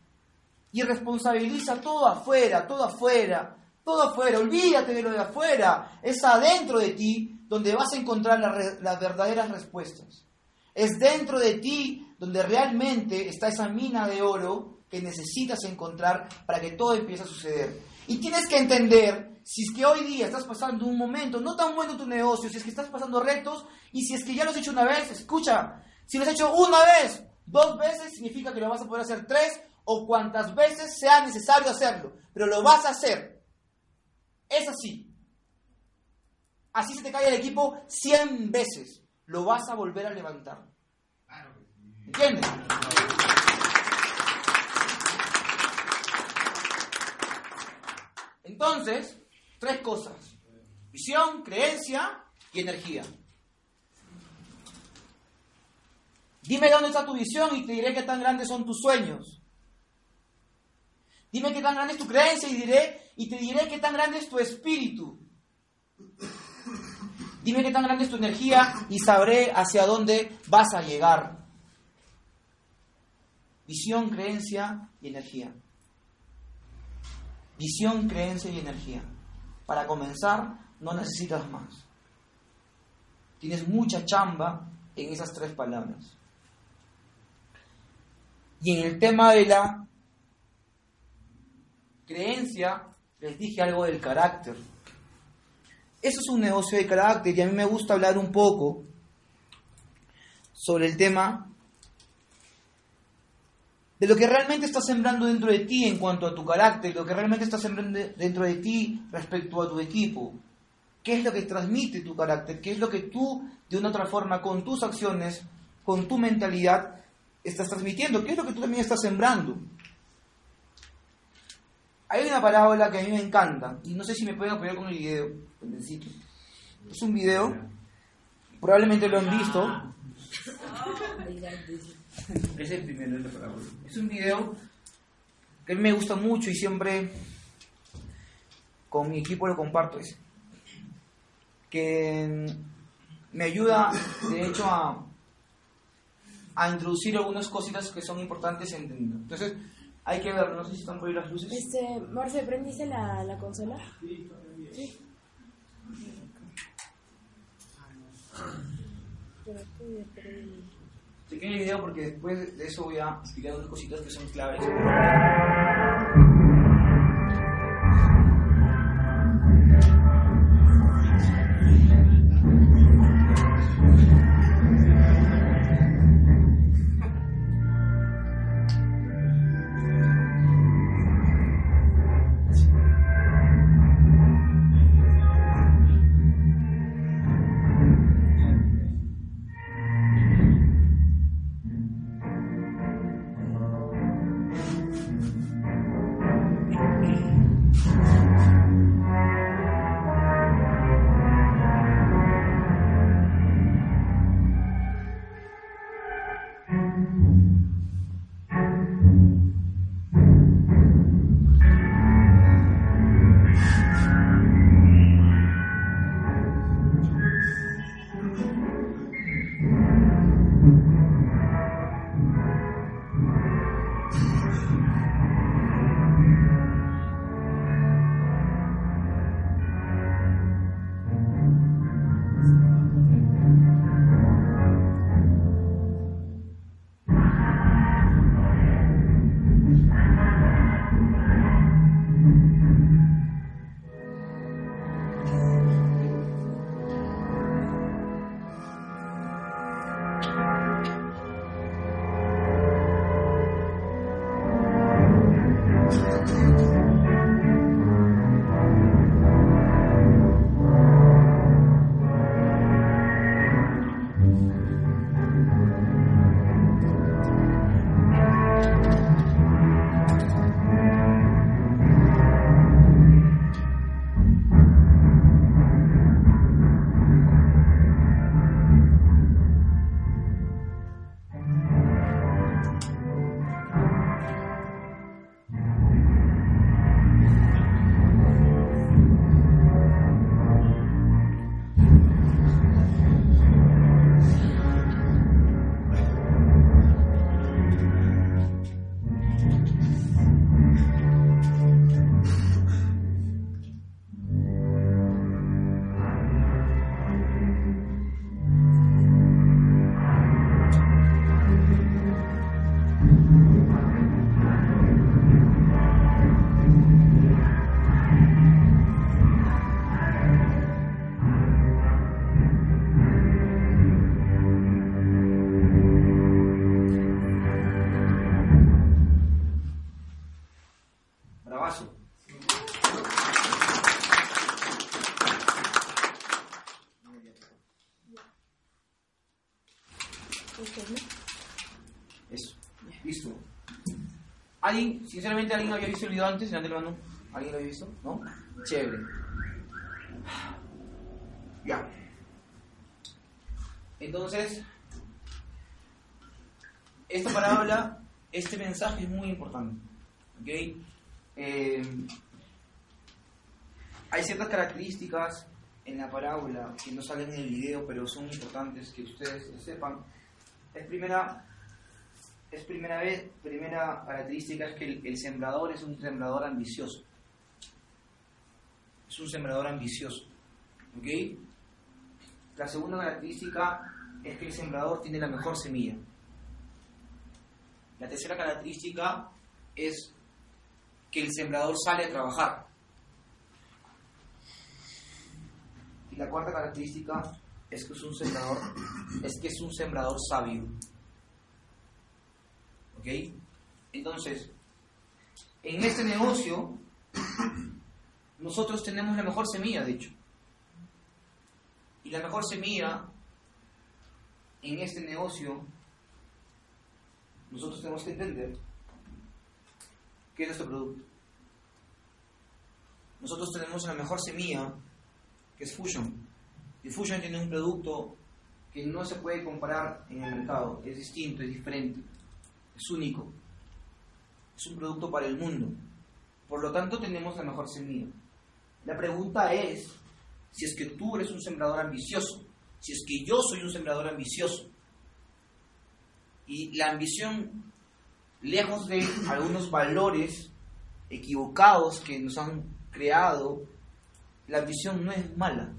y responsabiliza todo afuera, todo afuera, todo afuera. Olvídate de lo de afuera, es adentro de ti donde vas a encontrar las verdaderas respuestas. Es dentro de ti donde realmente está esa mina de oro que necesitas encontrar para que todo empiece a suceder. Y tienes que entender si es que hoy día estás pasando un momento no tan bueno en tu negocio, si es que estás pasando retos y si es que ya lo has hecho una vez, escucha, si lo has hecho una vez, dos veces, significa que lo vas a poder hacer tres o cuantas veces sea necesario hacerlo, pero lo vas a hacer. Es así. Así se te cae el equipo 100 veces, lo vas a volver a levantar. ¿Entiendes? Entonces, tres cosas. Visión, creencia y energía. Dime dónde está tu visión y te diré qué tan grandes son tus sueños. Dime qué tan grande es tu creencia y, diré, y te diré qué tan grande es tu espíritu. Dime qué tan grande es tu energía y sabré hacia dónde vas a llegar. Visión, creencia y energía. Visión, creencia y energía. Para comenzar, no necesitas más. Tienes mucha chamba en esas tres palabras. Y en el tema de la creencia, les dije algo del carácter. Eso es un negocio de carácter y a mí me gusta hablar un poco sobre el tema de lo que realmente está sembrando dentro de ti en cuanto a tu carácter, lo que realmente está sembrando dentro de ti respecto a tu equipo. ¿Qué es lo que transmite tu carácter? ¿Qué es lo que tú, de una otra forma, con tus acciones, con tu mentalidad, estás transmitiendo? ¿Qué es lo que tú también estás sembrando? Hay una parábola que a mí me encanta, y no sé si me pueden apoyar con el video. Es un video, probablemente lo han visto. [laughs] Es el primero de la parábola. Es un video que a mí me gusta mucho y siempre con mi equipo lo comparto. Es que me ayuda, de hecho, a, a introducir algunas cositas que son importantes en entender. Entonces, hay que ver, no sé si están por ahí las luces. Este, Marce, ¿prendiste la, la consola? Sí, sí. Chequen el video porque después de eso voy a explicar unas cositas que son claves. ¿Alguien, sinceramente, alguien había visto el video antes? Mano. ¿Alguien lo había visto? ¿No? Chévere. Ya. Entonces, esta parábola, este mensaje es muy importante. ¿Ok? Eh, hay ciertas características en la parábola que no salen en el video, pero son importantes que ustedes sepan. Es primera, es primera vez, primera característica es que el, sembrador es un sembrador ambicioso. Es un sembrador ambicioso. ¿Ok? La segunda característica es que el sembrador tiene la mejor semilla. La tercera característica es que el sembrador sale a trabajar. Y la cuarta característica es que es un sembrador, es que es un sembrador sabio. ¿Ok? Entonces, en este negocio, nosotros tenemos la mejor semilla, de hecho. Y la mejor semilla en este negocio, nosotros tenemos que entender qué es nuestro producto. Nosotros tenemos la mejor semilla, que es Fusion. Y Fusion tiene un producto que no se puede comparar en el mercado. Es distinto, es diferente, es único. Es un producto para el mundo. Por lo tanto, tenemos la mejor semilla. La pregunta es si es que tú eres un sembrador ambicioso, si es que yo soy un sembrador ambicioso. Y la ambición, lejos de algunos valores equivocados que nos han creado, la ambición no es mala,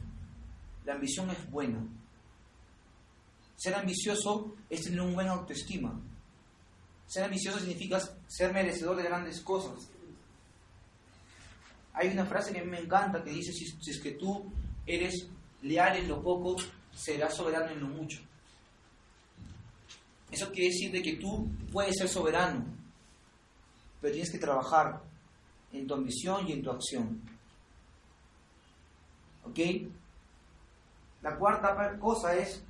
la ambición es buena. Ser ambicioso es tener un buen autoestima. Ser ambicioso significa ser merecedor de grandes cosas. Hay una frase que me encanta que dice, si, si es que tú eres leal en lo poco, serás soberano en lo mucho. Eso quiere decir de que tú puedes ser soberano, pero tienes que trabajar en tu ambición y en tu acción. ¿Ok? La cuarta cosa es,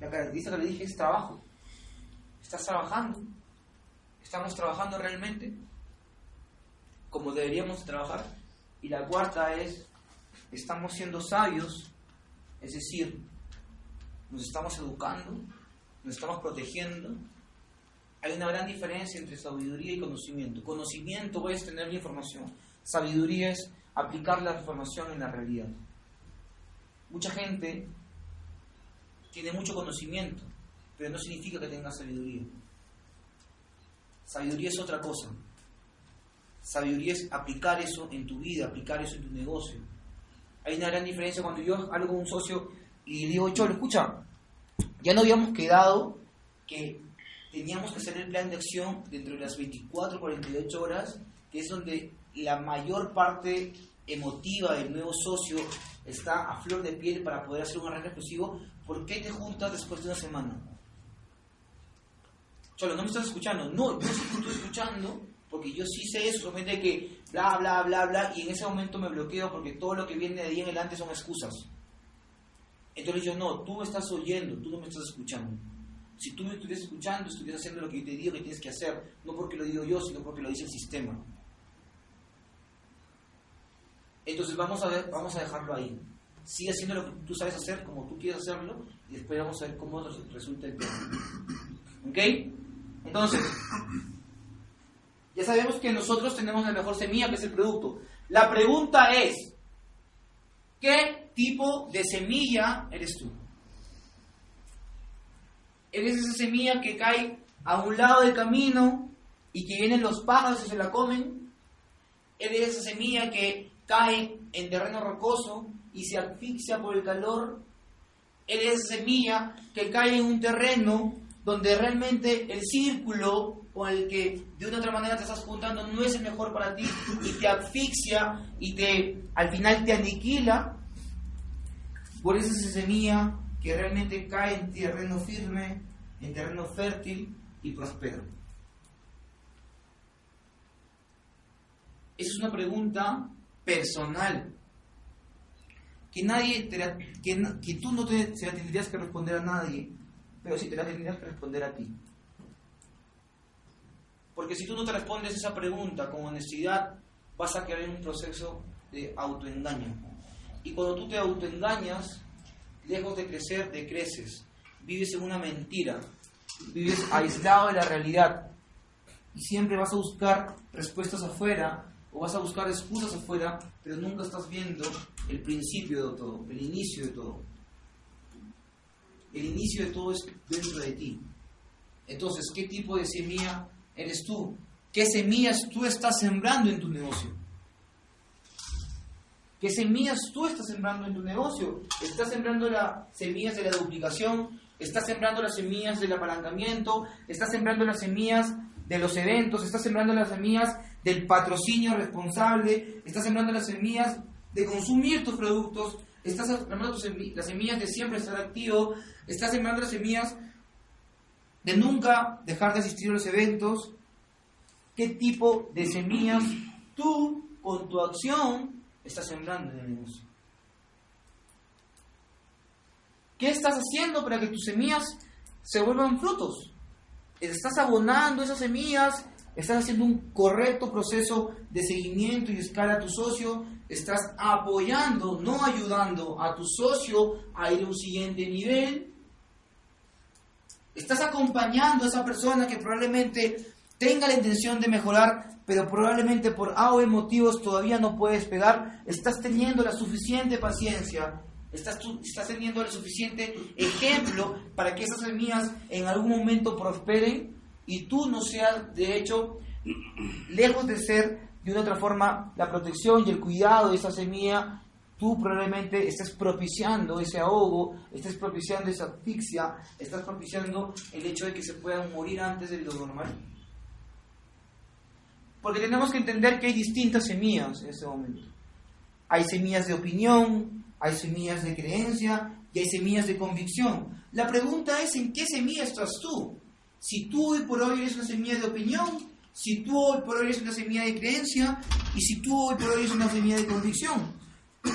la característica que le dije es trabajo. ¿Estás trabajando? ¿Estamos trabajando realmente como deberíamos trabajar? Y la cuarta es, estamos siendo sabios, es decir, nos estamos educando, nos estamos protegiendo. Hay una gran diferencia entre sabiduría y conocimiento. Conocimiento es tener la información. Sabiduría es aplicar la información en la realidad. Mucha gente tiene mucho conocimiento, pero no significa que tenga sabiduría. Sabiduría es otra cosa. Sabiduría es aplicar eso en tu vida, aplicar eso en tu negocio. Hay una gran diferencia cuando yo hablo con un socio y digo, Cholo, escucha, ya no habíamos quedado que teníamos que hacer el plan de acción dentro de las 24, 48 horas, que es donde la mayor parte emotiva del nuevo socio está a flor de piel para poder hacer un arranque explosivo. ¿Por qué te juntas después de una semana? Cholo, no me estás escuchando. No, yo sí te estoy escuchando porque yo sí sé eso, solamente que bla, bla, bla, bla, y en ese momento me bloqueo porque todo lo que viene de ahí en adelante son excusas. Entonces yo, no, tú me estás oyendo, tú no me estás escuchando. Si tú me estuvieras escuchando, estuvieras haciendo lo que yo te digo que tienes que hacer, no porque lo digo yo, sino porque lo dice el sistema. Entonces vamos a, ver, vamos a dejarlo ahí. Sigue haciendo lo que tú sabes hacer, como tú quieres hacerlo, y después vamos a ver cómo resulta el tema. ¿Ok? Entonces, ya sabemos que nosotros tenemos la mejor semilla, que es el producto. La pregunta es, ¿qué tipo de semilla eres tú? ¿Eres esa semilla que cae a un lado del camino y que vienen los pájaros y se la comen? ¿Eres esa semilla que cae en terreno rocoso y se asfixia por el calor? ¿Eres esa semilla que cae en un terreno donde realmente el círculo con el que de una otra manera te estás juntando no es el mejor para ti y te asfixia y te al final te aniquila? Por eso esa semilla que realmente cae en terreno firme, en terreno fértil y prospera. Esa es una pregunta personal que nadie que, que tú no te, se tendrías que responder a nadie pero si te la tendrías que responder a ti. Porque si tú no te respondes esa pregunta con honestidad, vas a caer en un proceso de autoengaño. Y cuando tú te autoengañas, lejos de crecer, decreces. Vives en una mentira. Vives aislado de la realidad. Y siempre vas a buscar respuestas afuera o vas a buscar excusas afuera, pero nunca estás viendo el principio de todo, el inicio de todo. El inicio de todo es dentro de ti. Entonces, ¿qué tipo de semilla eres tú? ¿Qué semillas tú estás sembrando en tu negocio? ¿Qué semillas tú estás sembrando en tu negocio? ¿Estás sembrando las semillas de la duplicación? ¿Estás sembrando las semillas del apalancamiento? ¿Estás sembrando las semillas de los eventos? ¿Estás sembrando las semillas del patrocinio responsable? ¿Estás sembrando las semillas de consumir tus productos? ¿Estás sembrando las semillas de siempre estar activo? ¿Estás sembrando las semillas de nunca dejar de asistir a los eventos? ¿Qué tipo de semillas tú con tu acción estás sembrando en el negocio? ¿Qué estás haciendo para que tus semillas se vuelvan frutos? ¿Estás abonando esas semillas? ¿Estás haciendo un correcto proceso de seguimiento y escala a tu socio? ¿Estás apoyando, no ayudando a tu socio a ir a un siguiente nivel? ¿Estás acompañando a esa persona que probablemente tenga la intención de mejorar, pero probablemente por A o motivos todavía no puede despegar? ¿Estás teniendo la suficiente paciencia Estás, estás teniendo el suficiente ejemplo para que esas semillas en algún momento prosperen y tú no seas, de hecho, [clears throat] lejos de ser de una otra forma la protección y el cuidado de esa semilla, tú probablemente estés propiciando ese ahogo, estés propiciando esa asfixia, estás propiciando el hecho de que se puedan morir antes de lo normal. Porque tenemos que entender que hay distintas semillas en este momento. Hay semillas de opinión, hay semillas de creencia y hay semillas de convicción. La pregunta es en qué semilla estás tú. Si tú hoy por hoy eres una semilla de opinión, si tú hoy por hoy eres una semilla de creencia y si tú hoy por hoy eres una semilla de convicción.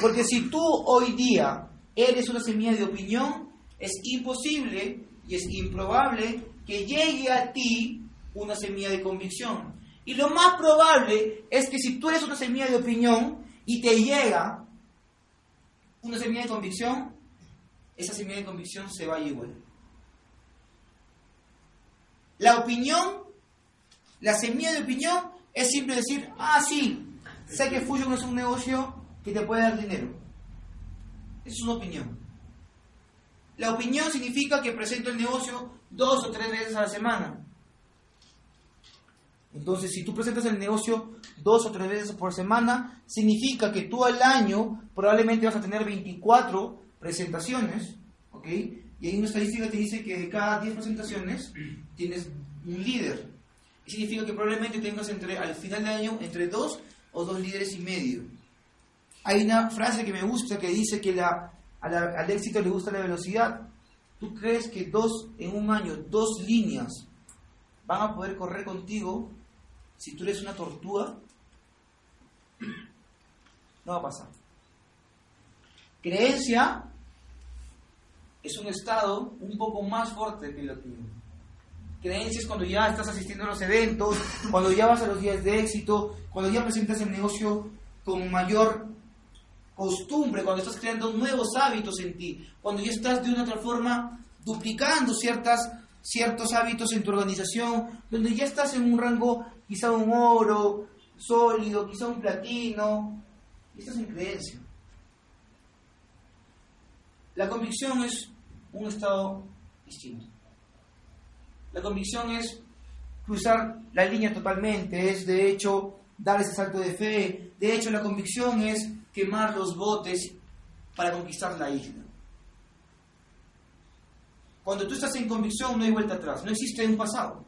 Porque si tú hoy día eres una semilla de opinión, es imposible y es improbable que llegue a ti una semilla de convicción. Y lo más probable es que si tú eres una semilla de opinión y te llega una semilla de convicción, esa semilla de convicción se va igual. La opinión, la semilla de opinión es simple decir, ah, sí, sé que Fusion es un negocio que te puede dar dinero. Esa es una opinión. La opinión significa que presento el negocio dos o tres veces a la semana. Entonces, si tú presentas el negocio dos o tres veces por semana, significa que tú al año probablemente vas a tener 24 presentaciones, ¿ok? Y hay una estadística que te dice que de cada 10 presentaciones tienes un líder. Significa que probablemente tengas entre, al final del año entre dos o dos líderes y medio. Hay una frase que me gusta que dice que la, al éxito le gusta la velocidad. ¿Tú crees que dos en un año, dos líneas, van a poder correr contigo si tú eres una tortuga, no va a pasar. Creencia es un estado un poco más fuerte que el tuyo. Creencia es cuando ya estás asistiendo a los eventos, [laughs] cuando ya vas a los días de éxito, cuando ya presentas el negocio con mayor costumbre, cuando estás creando nuevos hábitos en ti, cuando ya estás de una otra forma duplicando ciertas, ciertos hábitos en tu organización, donde ya estás en un rango quizá un oro sólido, quizá un platino. Esto es en creencia. La convicción es un estado distinto. La convicción es cruzar la línea totalmente, es de hecho dar ese salto de fe. De hecho, la convicción es quemar los botes para conquistar la isla. Cuando tú estás en convicción no hay vuelta atrás, no existe un pasado.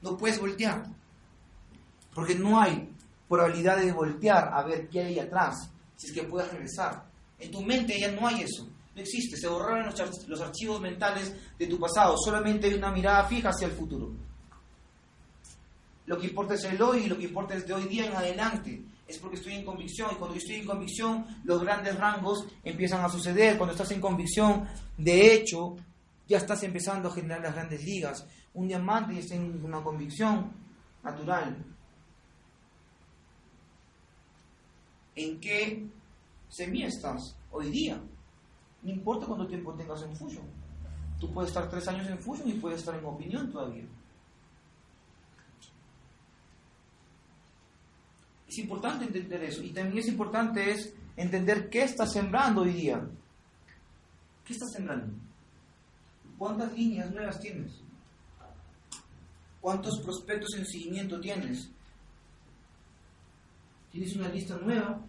No puedes voltear. Porque no hay probabilidad de voltear a ver qué hay atrás, si es que puedes regresar. En tu mente ya no hay eso. No existe. Se borraron los, archivos mentales de tu pasado. Solamente hay una mirada fija hacia el futuro. Lo que importa es el hoy y lo que importa es de hoy día en adelante. Es porque estoy en convicción y cuando estoy en convicción los grandes rangos empiezan a suceder. Cuando estás en convicción, de hecho, ya estás empezando a generar las grandes ligas. Un diamante está en una convicción natural. ¿En qué semilla estás hoy día? No importa cuánto tiempo tengas en Fusion. Tú puedes estar tres años en Fusion y puedes estar en opinión todavía. Es importante entender eso. Y también es importante es entender qué estás sembrando hoy día. ¿Qué estás sembrando? ¿Cuántas líneas nuevas tienes? ¿Cuántos prospectos en seguimiento tienes? ¿Tienes una lista nueva?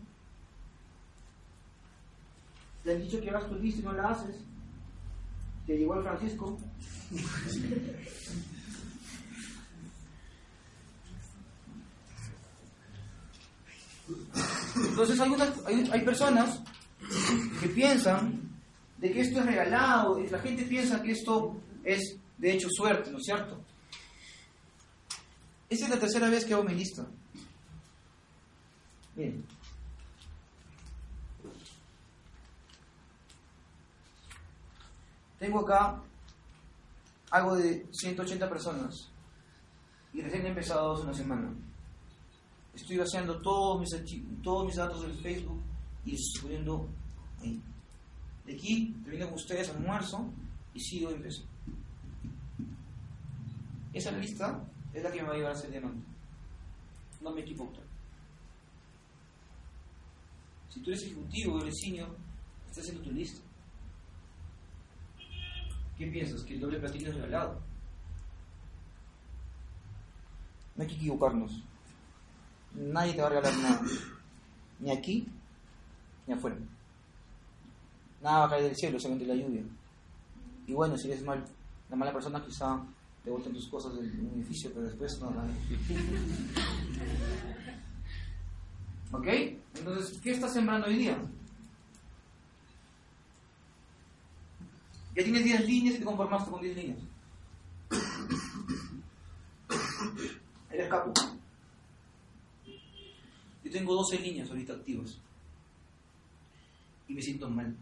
¿Te han dicho que hagas tu lista y no la haces? ¿Te llegó el Francisco? Entonces hay, hay, hay personas que piensan de que esto es regalado, la gente piensa que esto es de hecho suerte, ¿no es cierto? Esta es la tercera vez que hago mi lista. Tengo acá algo de 180 personas y recién he empezado una semana. Estoy vaciando todos mis, todos mis datos del Facebook y subiendo ahí. De aquí termino con ustedes almuerzo y sigo y empiezo. Esa lista es la que me va a llevar a ser diamante. No me equivoco. Si tú eres ejecutivo eres senior, estás haciendo tu lista. ¿Qué piensas? ¿Que el doble platino es regalado? No hay que equivocarnos. Nadie te va a regalar nada. Ni aquí, ni afuera. Nada va a caer del cielo, solamente la lluvia. Y bueno, si eres mal, la mala persona quizá te vuelten tus cosas del edificio, pero después no. nada. [laughs] ¿Ok? Entonces, ¿qué estás sembrando hoy día? Ya tienes 10 líneas y te conformaste con 10 líneas. [coughs] Eres capo. Yo tengo 12 líneas ahorita activas. Y me siento mal.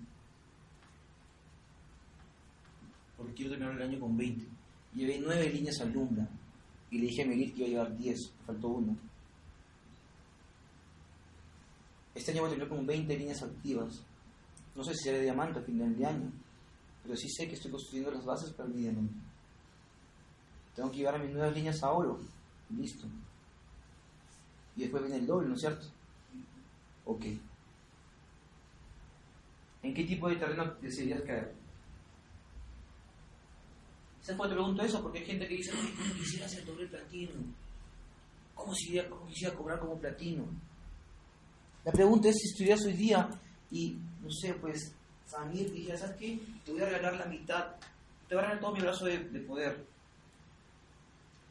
Porque quiero terminar el año con 20. Llevé 9 líneas al Lumbra. Y le dije a Miguel que iba a llevar 10. Me faltó una. Este año voy a terminar con 20 líneas activas. No sé si seré diamante a final de año pero sí sé que estoy construyendo las bases para mi diamante. Tengo que llevar a mis nuevas líneas a oro. Listo. Y después viene el doble, ¿no es cierto? Ok. ¿En qué tipo de terreno decidirías caer? ¿Sabes por qué te pregunto eso? Porque hay gente que dice, ¿cómo quisiera hacer doble platino? ¿Cómo ¿Cómo quisiera cobrar como platino? La pregunta es si estuvieras hoy día y, no sé, pues Samir dije, ¿sabes qué? Te voy a regalar la mitad, te voy a regalar todo mi brazo de, poder.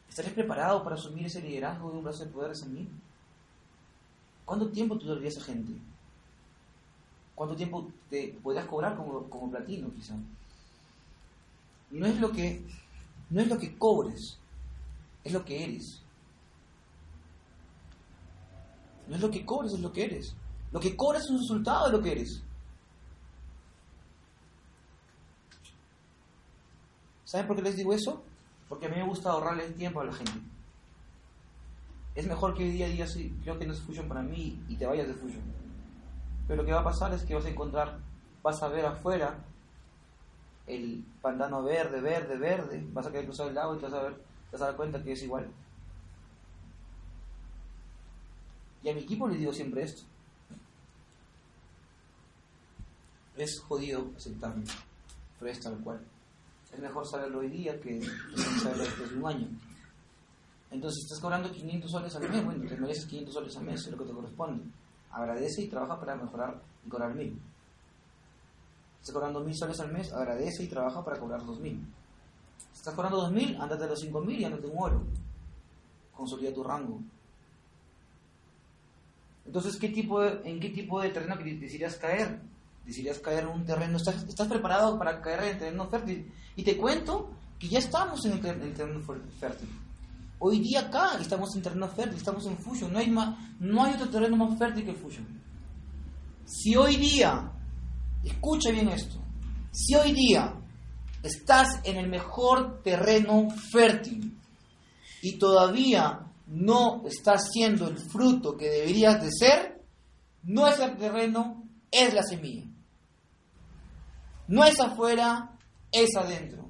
¿Estarías preparado para asumir ese liderazgo de un brazo de poder de Samir? ¿Cuánto tiempo tú darías a gente? ¿Cuánto tiempo te podrías cobrar como, como platino, quizá? No es lo que no es lo que cobres, es lo que eres. No es lo que cobres, es lo que eres. Lo que cobras es un resultado de lo que eres. ¿Saben por qué les digo eso? Porque a mí me gusta ahorrarle el tiempo a la gente. Es mejor que hoy día digas, sí, creo que no es Fusion para mí y te vayas de Fusion. Pero lo que va a pasar es que vas a encontrar, vas a ver afuera el pantano verde, verde, verde, vas a querer cruzar el lago y te vas a, dar cuenta que es igual. Y a mi equipo le digo siempre esto. Es jodido aceptarme, pero es tal cual es mejor saberlo hoy día que saberlo después de un año. Entonces, estás cobrando 500 soles al mes, bueno, te mereces 500 soles al mes, es lo que te corresponde. Agradece y trabaja para mejorar y cobrar 1000. Estás cobrando 1000 soles al mes, agradece y trabaja para cobrar 2000. Si estás cobrando 2000, ándate a los 5000 y ándate un oro. Consolida tu rango. Entonces, ¿qué tipo ¿en qué tipo de terreno decidirías caer? Decidirías caer en un terreno, estás, preparado para caer en el terreno fértil. Y te cuento que ya estamos en el, terreno fértil. Hoy día acá estamos en terreno fértil, estamos en Fusion. No hay, más, no hay otro terreno más fértil que Fusion. Si hoy día, escucha bien esto, si hoy día estás en el mejor terreno fértil y todavía no estás siendo el fruto que deberías de ser, no es el terreno, es la semilla. No es afuera, es adentro.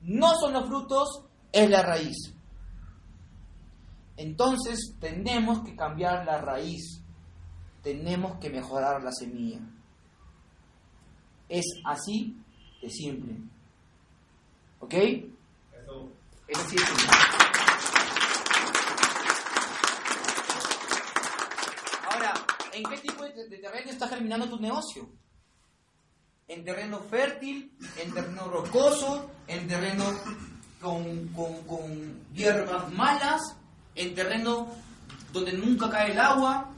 No son los frutos, es la raíz. Entonces tenemos que cambiar la raíz. Tenemos que mejorar la semilla. Es así de simple. ¿Ok? Eso. Es así de simple. Ahora, ¿en qué tipo de, terreno está germinando tu negocio? ¿En terreno fértil? ¿En terreno rocoso? ¿En terreno con, con hierbas malas? ¿En terreno donde nunca cae el agua?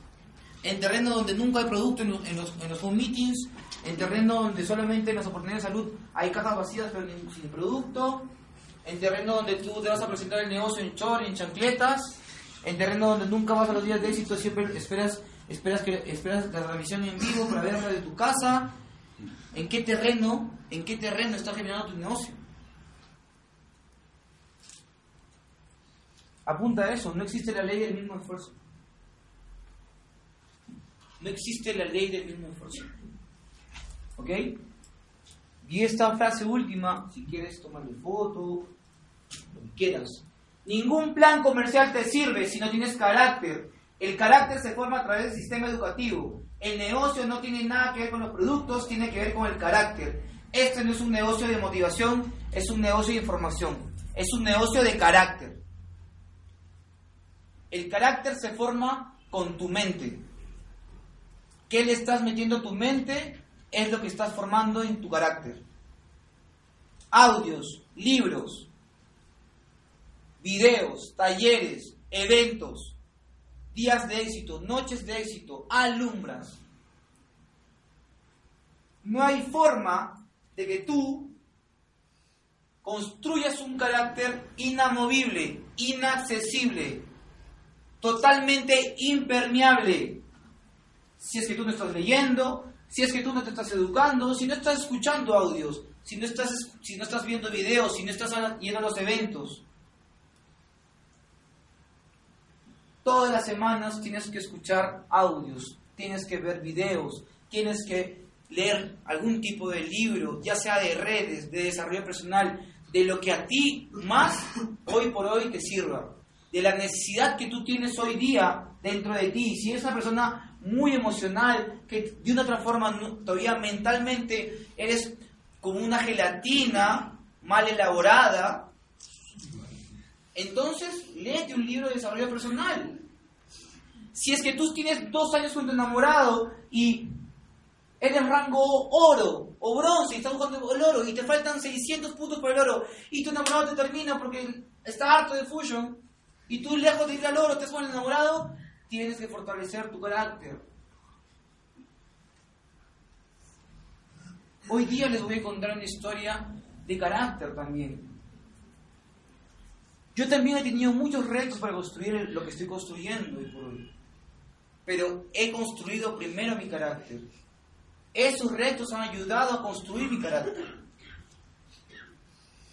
¿En terreno donde nunca hay producto en los, en los, en los home meetings? en terreno donde solamente en las oportunidades de salud hay cajas vacías pero sin producto, en terreno donde tú te vas a presentar el negocio en chor, en chancletas, en terreno donde nunca vas a los días de éxito, siempre esperas, esperas, que, esperas la transmisión en vivo para verla de tu casa. ¿En qué terreno, en qué terreno está generando tu negocio? Apunta a eso, no existe la ley del mismo esfuerzo. No existe la ley del mismo esfuerzo. ¿Ok? Y esta frase última, si quieres tomarle foto, lo que quieras. Ningún plan comercial te sirve si no tienes carácter. El carácter se forma a través del sistema educativo. El negocio no tiene nada que ver con los productos, tiene que ver con el carácter. Este no es un negocio de motivación, es un negocio de información. Es un negocio de carácter. El carácter se forma con tu mente. ¿Qué le estás metiendo a tu mente? es lo que estás formando en tu carácter. Audios, libros, videos, talleres, eventos, días de éxito, noches de éxito, alumbras. No hay forma de que tú construyas un carácter inamovible, inaccesible, totalmente impermeable. Si es que tú no estás leyendo, si es que tú no te estás educando, si no estás escuchando audios, si no estás, si no estás viendo videos, si no estás yendo a los eventos. Todas las semanas tienes que escuchar audios, tienes que ver videos, tienes que leer algún tipo de libro, ya sea de redes, de desarrollo personal, de lo que a ti más hoy por hoy te sirva, de la necesidad que tú tienes hoy día dentro de ti. Si eres una persona muy emocional, que de una otra forma todavía mentalmente eres como una gelatina mal elaborada, entonces léete un libro de desarrollo personal. Si es que tú tienes dos años con tu enamorado y eres rango oro o bronce y estás buscando el oro y te faltan 600 puntos para el oro y tu enamorado te termina porque está harto de fusion y tú lejos de ir al oro te el enamorado, tienes que fortalecer tu carácter. Hoy día les voy a contar una historia de carácter también. Yo también he tenido muchos retos para construir lo que estoy construyendo hoy por hoy. Pero he construido primero mi carácter. Esos retos han ayudado a construir mi carácter.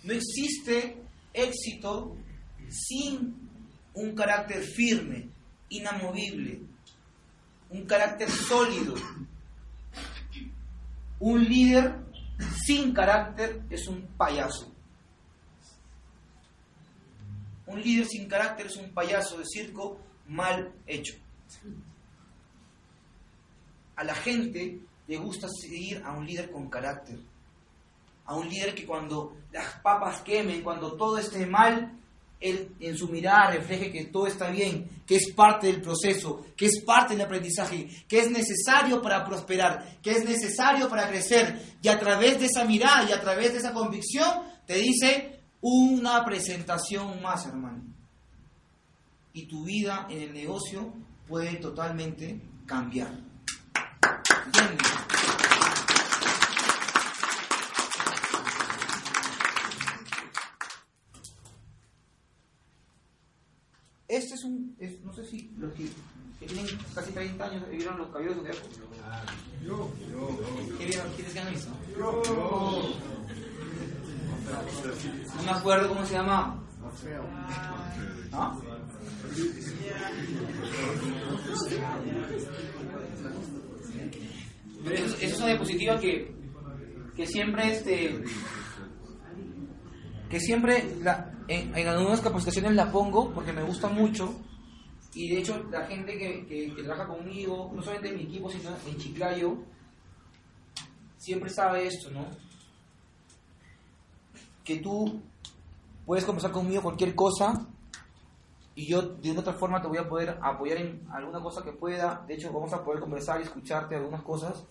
No existe éxito sin un carácter firme, inamovible, un carácter sólido. Un líder sin carácter es un payaso. Un líder sin carácter es un payaso de circo mal hecho. A la gente le gusta seguir a un líder con carácter. A un líder que cuando las papas quemen, cuando todo esté mal, él en su mirada refleje que todo está bien, que es parte del proceso, que es parte del aprendizaje, que es necesario para prosperar, que es necesario para crecer. Y a través de esa mirada y a través de esa convicción te dice una presentación más, hermano. Y tu vida en el negocio puede totalmente cambiar. Este es un, no sé si los que, tienen casi 30 años vieron los cabellos de Epo. Yo, yo, ¿Quiénes ganan eso? Yo. No me acuerdo cómo se llama. ¿Ah? Pero eso es una diapositiva que, que siempre este que siempre en, en algunas capacitaciones la pongo porque me gusta mucho y de hecho la gente que, que- que trabaja conmigo, no solamente en mi equipo, sino en Chiclayo, siempre sabe esto, ¿no? Que tú puedes conversar conmigo cualquier cosa y yo de una otra forma te voy a poder apoyar en alguna cosa que pueda. De hecho, vamos a poder conversar y escucharte algunas cosas,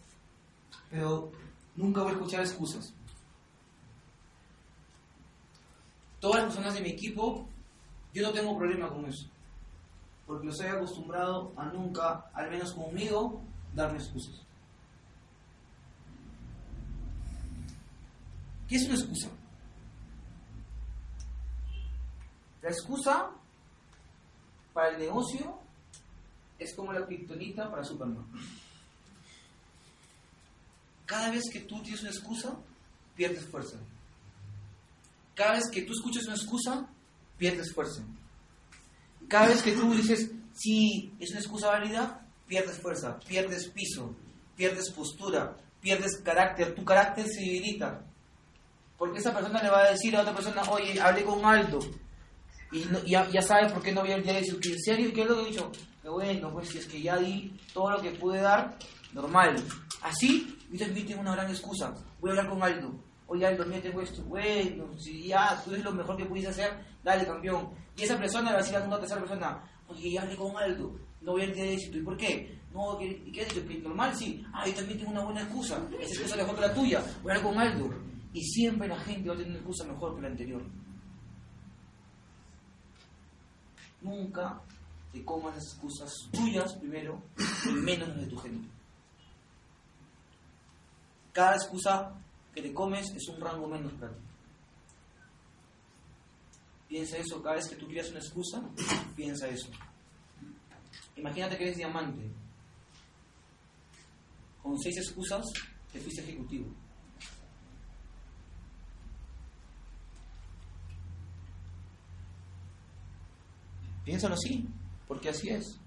pero nunca voy a escuchar excusas. Todas las personas de mi equipo, yo no tengo problema con eso, porque los he acostumbrado a nunca, al menos conmigo, darme excusas. ¿Qué es una excusa? La excusa para el negocio es como la kriptonita para Superman. Cada vez que tú tienes una excusa, pierdes fuerza. Cada vez que tú escuchas una excusa, pierdes fuerza. Cada vez que tú dices, sí, es una excusa válida, pierdes fuerza, pierdes piso, pierdes postura, pierdes carácter, tu carácter se debilita. Porque esa persona le va a decir a otra persona, oye, hablé con Aldo, y no- ya, ya sabe por qué no voy al día de su ¿En serio? ¿Qué es lo que he dicho? Bueno, pues si es que ya di todo lo que pude dar, normal. Así, yo también tengo una gran excusa. Voy a hablar con Aldo. Oye, Aldo, mira, tengo esto. Bueno, si ya tú eres lo mejor que pudiste hacer, dale, campeón. Y esa persona le va a decir a una tercera persona, oye, ya hablé con Aldo, no voy al día de éxito. ¿Y por qué? No, ¿qué, qué has dicho? Que normal, sí. Ah, yo también tengo una buena excusa. Esa excusa es mejor que la tuya. Voy a hablar con Aldo. Y siempre la gente va a tener una excusa mejor que la anterior. Nunca te comas las excusas tuyas primero y menos las de tu gente. Cada excusa que te comes es un rango menos para ti. Piensa eso, cada vez que tú quieras una excusa, piensa eso. Imagínate que eres diamante. Con seis excusas te fuiste ejecutivo. Piénsalo así, porque así es.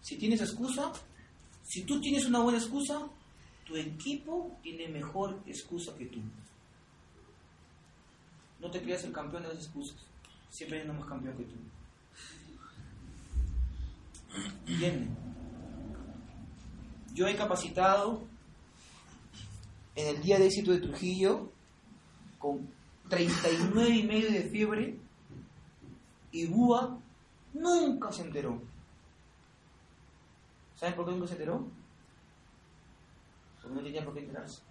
Si tienes excusa, si tú tienes una buena excusa, tu equipo tiene mejor excusa que tú. No te creas el campeón de las excusas. Siempre hay uno más campeón que tú. Viene. Yo he capacitado en el día de éxito de Trujillo con 39 y medio de fiebre y Búa nunca se enteró. ¿Saben por qué nunca se enteró? Porque no tenía por qué enterarse.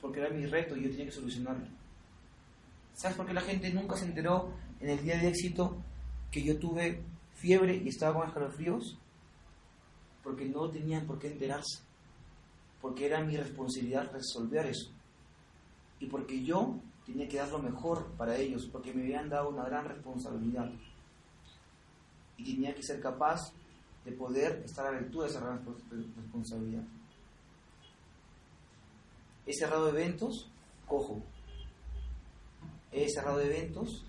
Porque era mi reto y yo tenía que solucionarlo. ¿Sabes por qué la gente nunca se enteró en el día de éxito que yo tuve fiebre y estaba con escalofríos? Porque no tenían por qué enterarse. Porque era mi responsabilidad resolver eso. Y porque yo tenía que dar lo mejor para ellos, porque me habían dado una gran responsabilidad. Y tenía que ser capaz de poder estar a la altura de esa responsabilidad. He cerrado eventos, cojo. He cerrado eventos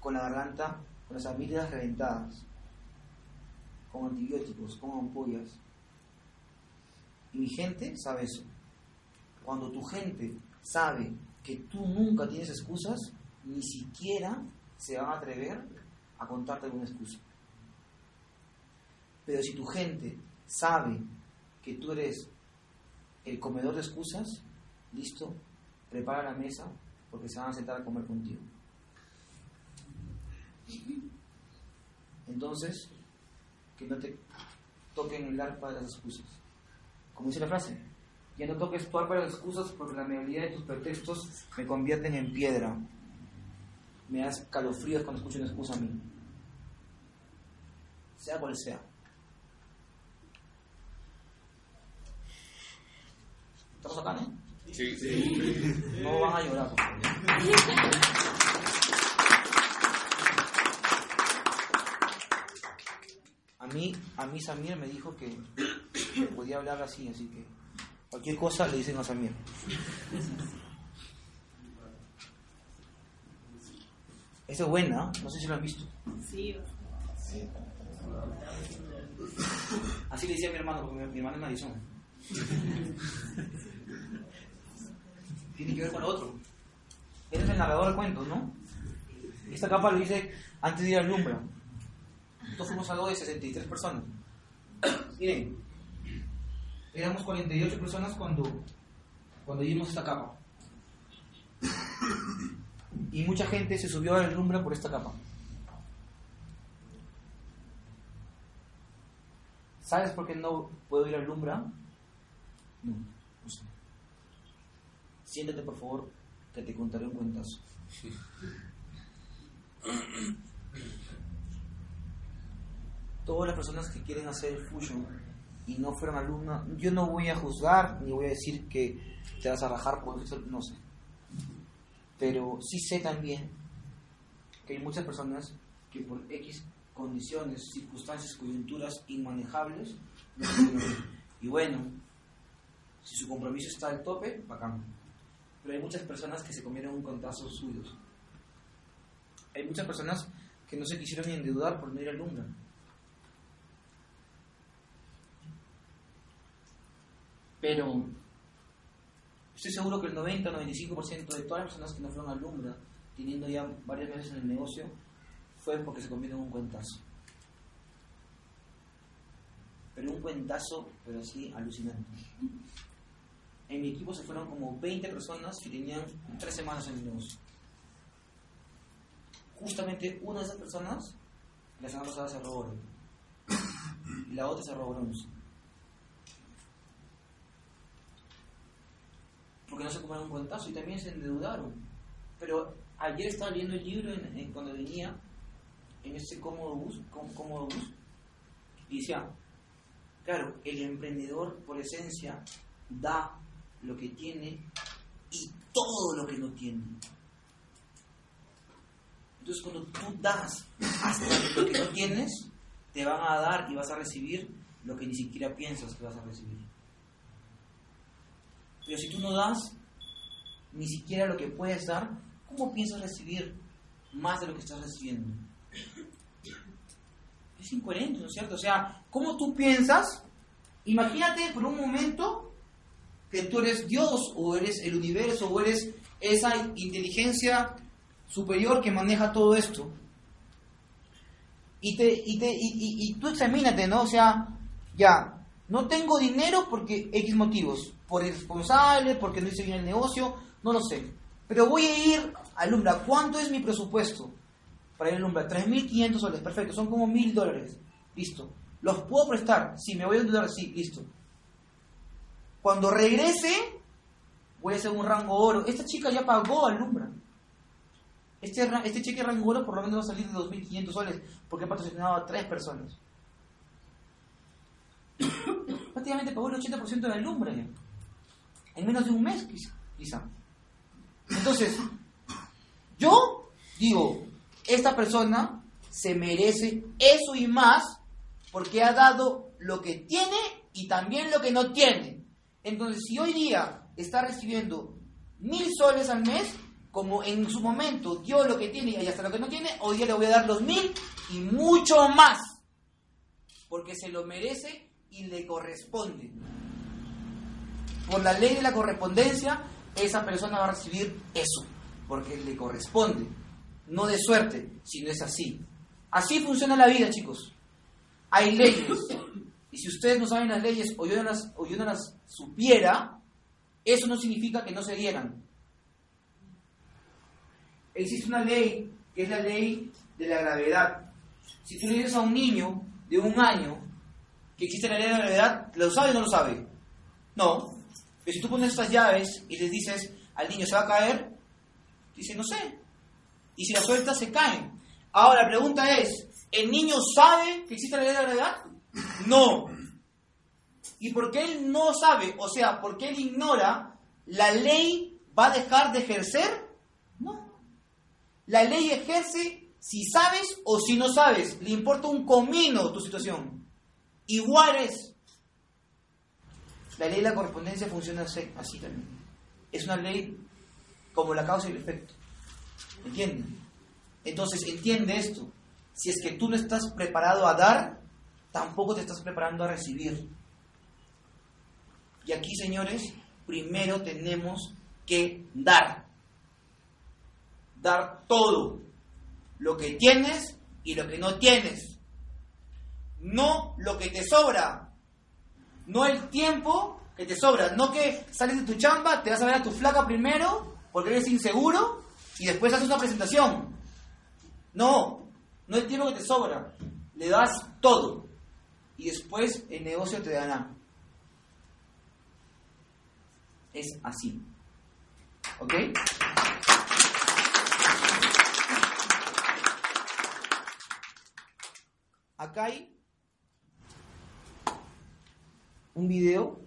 con la garganta, con las amígdalas reventadas, con antibióticos, con ampollas. Y mi gente sabe eso. Cuando tu gente sabe que tú nunca tienes excusas, ni siquiera se van a atrever a contarte alguna excusa. Pero si tu gente sabe que tú eres el comedor de excusas, listo, prepara la mesa porque se van a sentar a comer contigo. Entonces, que no te toquen el arpa de las excusas. Como dice la frase, ya no toques tu arpa de las excusas porque la mayoría de tus pretextos me convierten en piedra. Me das calofríos cuando escucho una excusa a mí. Sea cual sea. ¿Estamos acá, no? Sí. No van a llorar, por favor. A mí, a mí Samir me dijo que que podía hablar así, así que cualquier cosa le dicen a Samir. Esa es buena, no sé si lo han visto. Sí. Así le decía a mi hermano, porque mi, mi hermano es narizón. [laughs] Tiene que ver con lo otro. Él es el narrador de cuentos, ¿no? Esta capa lo hice antes de ir al Lumbra. Nosotros fuimos algo de 63 personas. [coughs] Miren, éramos 48 personas cuando, cuando vimos esta capa. [coughs] Y mucha gente se subió al Lumbra por esta capa. ¿Sabes por qué no puedo ir al Lumbra? No. Siéntate, por favor, que te contaré un cuentazo. Todas las personas que quieren hacer el fusion y no fueron alumnos, yo no voy a juzgar ni voy a decir que te vas a rajar por eso, no sé. Pero sí sé también que hay muchas personas que por X condiciones, circunstancias, coyunturas inmanejables, y bueno, si su compromiso está al tope, bacán. Pero hay muchas personas que se comieron un contazo suyos. Hay muchas personas que no se quisieron endeudar por no ir al Lumbra. Pero estoy seguro que el 90-95% de todas las personas que no fueron al Lumbra, teniendo ya varios meses en el negocio, fue porque se comieron un cuentazo. Pero un cuentazo, pero así alucinante. En mi equipo se fueron como 20 personas que tenían tres semanas en el negocio. Justamente una de esas personas, la semana pasada se robó oro. Y la otra se robó bronce. Porque no se comieron un cuentazo y también se endeudaron. Pero ayer estaba leyendo el libro en- cuando venía en ese cómodo bus, có- cómodo bus y decía, claro, el emprendedor por esencia da lo que tiene y todo lo que no tiene. Entonces cuando tú das hasta lo que no tienes, te van a dar y vas a recibir lo que ni siquiera piensas que vas a recibir. Pero si tú no das ni siquiera lo que puedes dar, ¿cómo piensas recibir más de lo que estás recibiendo? Es incoherente, ¿no es cierto? O sea, ¿cómo tú piensas? Imagínate por un momento que tú eres Dios o eres el universo o eres esa inteligencia superior que maneja todo esto. Y, te, y, te, y, tú examínate, ¿no? O sea, ya, no tengo dinero porque X motivos, por irresponsable, porque no hice bien el negocio, no lo sé. Pero voy a ir a Lumbra. ¿Cuánto es mi presupuesto para ir a Lumbra? 3.500 soles, perfecto, son como 1.000 dólares. Listo. ¿Los puedo prestar? Si me voy a endeudar, sí, listo. Cuando regrese, voy a hacer un rango oro. Esta chica ya pagó a Lumbra. Este, este cheque rango oro por lo menos va a salir de 2.500 soles, porque ha patrocinado a tres personas. [coughs] Prácticamente pagó el 80% de la Lumbra ya. En menos de un mes, quiz- quizá. Entonces, yo digo, esta persona se merece eso y más porque ha dado lo que tiene y también lo que no tiene. Entonces, si hoy día está recibiendo mil soles al mes, como en su momento dio lo que tiene y hasta lo que no tiene, hoy día le voy a dar los mil y mucho más. Porque se lo merece y le corresponde. Por la ley de la correspondencia, esa persona va a recibir eso, porque le corresponde. No de suerte, sino es así. Así funciona la vida, chicos. Hay leyes. Y si ustedes no saben las leyes o yo no las, supiera, eso no significa que no se dieran. Existe una ley que es la ley de la gravedad. Si tú le dices a un niño de un año que existe la ley de la gravedad, ¿lo sabe o no lo sabe? No. Pero si tú pones estas llaves y les dices al niño se va a caer, dice no sé. Y si la sueltas se caen. Ahora la pregunta es, ¿el niño sabe que existe la ley de la gravedad? No. ¿Y por qué él no sabe? O sea, ¿por qué él ignora? ¿La ley va a dejar de ejercer? No. La ley ejerce si sabes o si no sabes. Le importa un comino tu situación. Igual es. La ley de la correspondencia funciona así, así también. Es una ley como la causa y el efecto. ¿Entienden? Entonces entiende esto. Si es que tú no estás preparado a dar, tampoco te estás preparando a recibir. Y aquí, señores, primero tenemos que dar. Dar todo. Lo que tienes y lo que no tienes. No lo que te sobra. No el tiempo que te sobra. No que sales de tu chamba, te vas a ver a tu flaca primero porque eres inseguro y después haces una presentación. No, no el tiempo que te sobra. Le das todo. Y después el negocio te dará. Es así. ¿Ok? Acá hay un video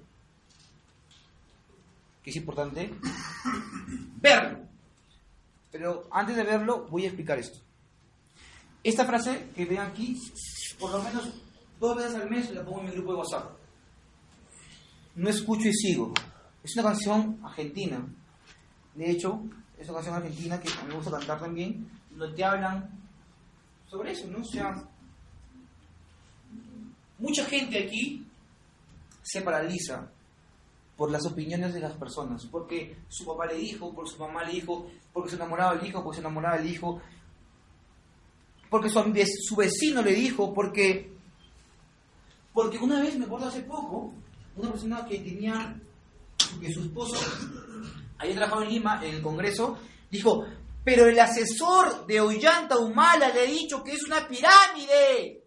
que es importante verlo. Pero antes de verlo, voy a explicar esto. Esta frase que ven aquí, por lo menos dos veces al mes la pongo en mi grupo de WhatsApp. No escucho y sigo. Es una canción argentina. De hecho, es una canción argentina que a mí me gusta cantar también, donde te hablan sobre eso, ¿no? O sea, mucha gente aquí se paraliza por las opiniones de las personas, porque su papá le dijo, porque su mamá le dijo, porque se enamoraba del hijo, porque se enamoraba del hijo, porque su vecino le dijo, porque, porque una vez, me acuerdo hace poco, una persona que tenía, que su esposo había trabajado en Lima, en el Congreso, dijo, pero el asesor de Ollanta Humala le ha dicho que es una pirámide.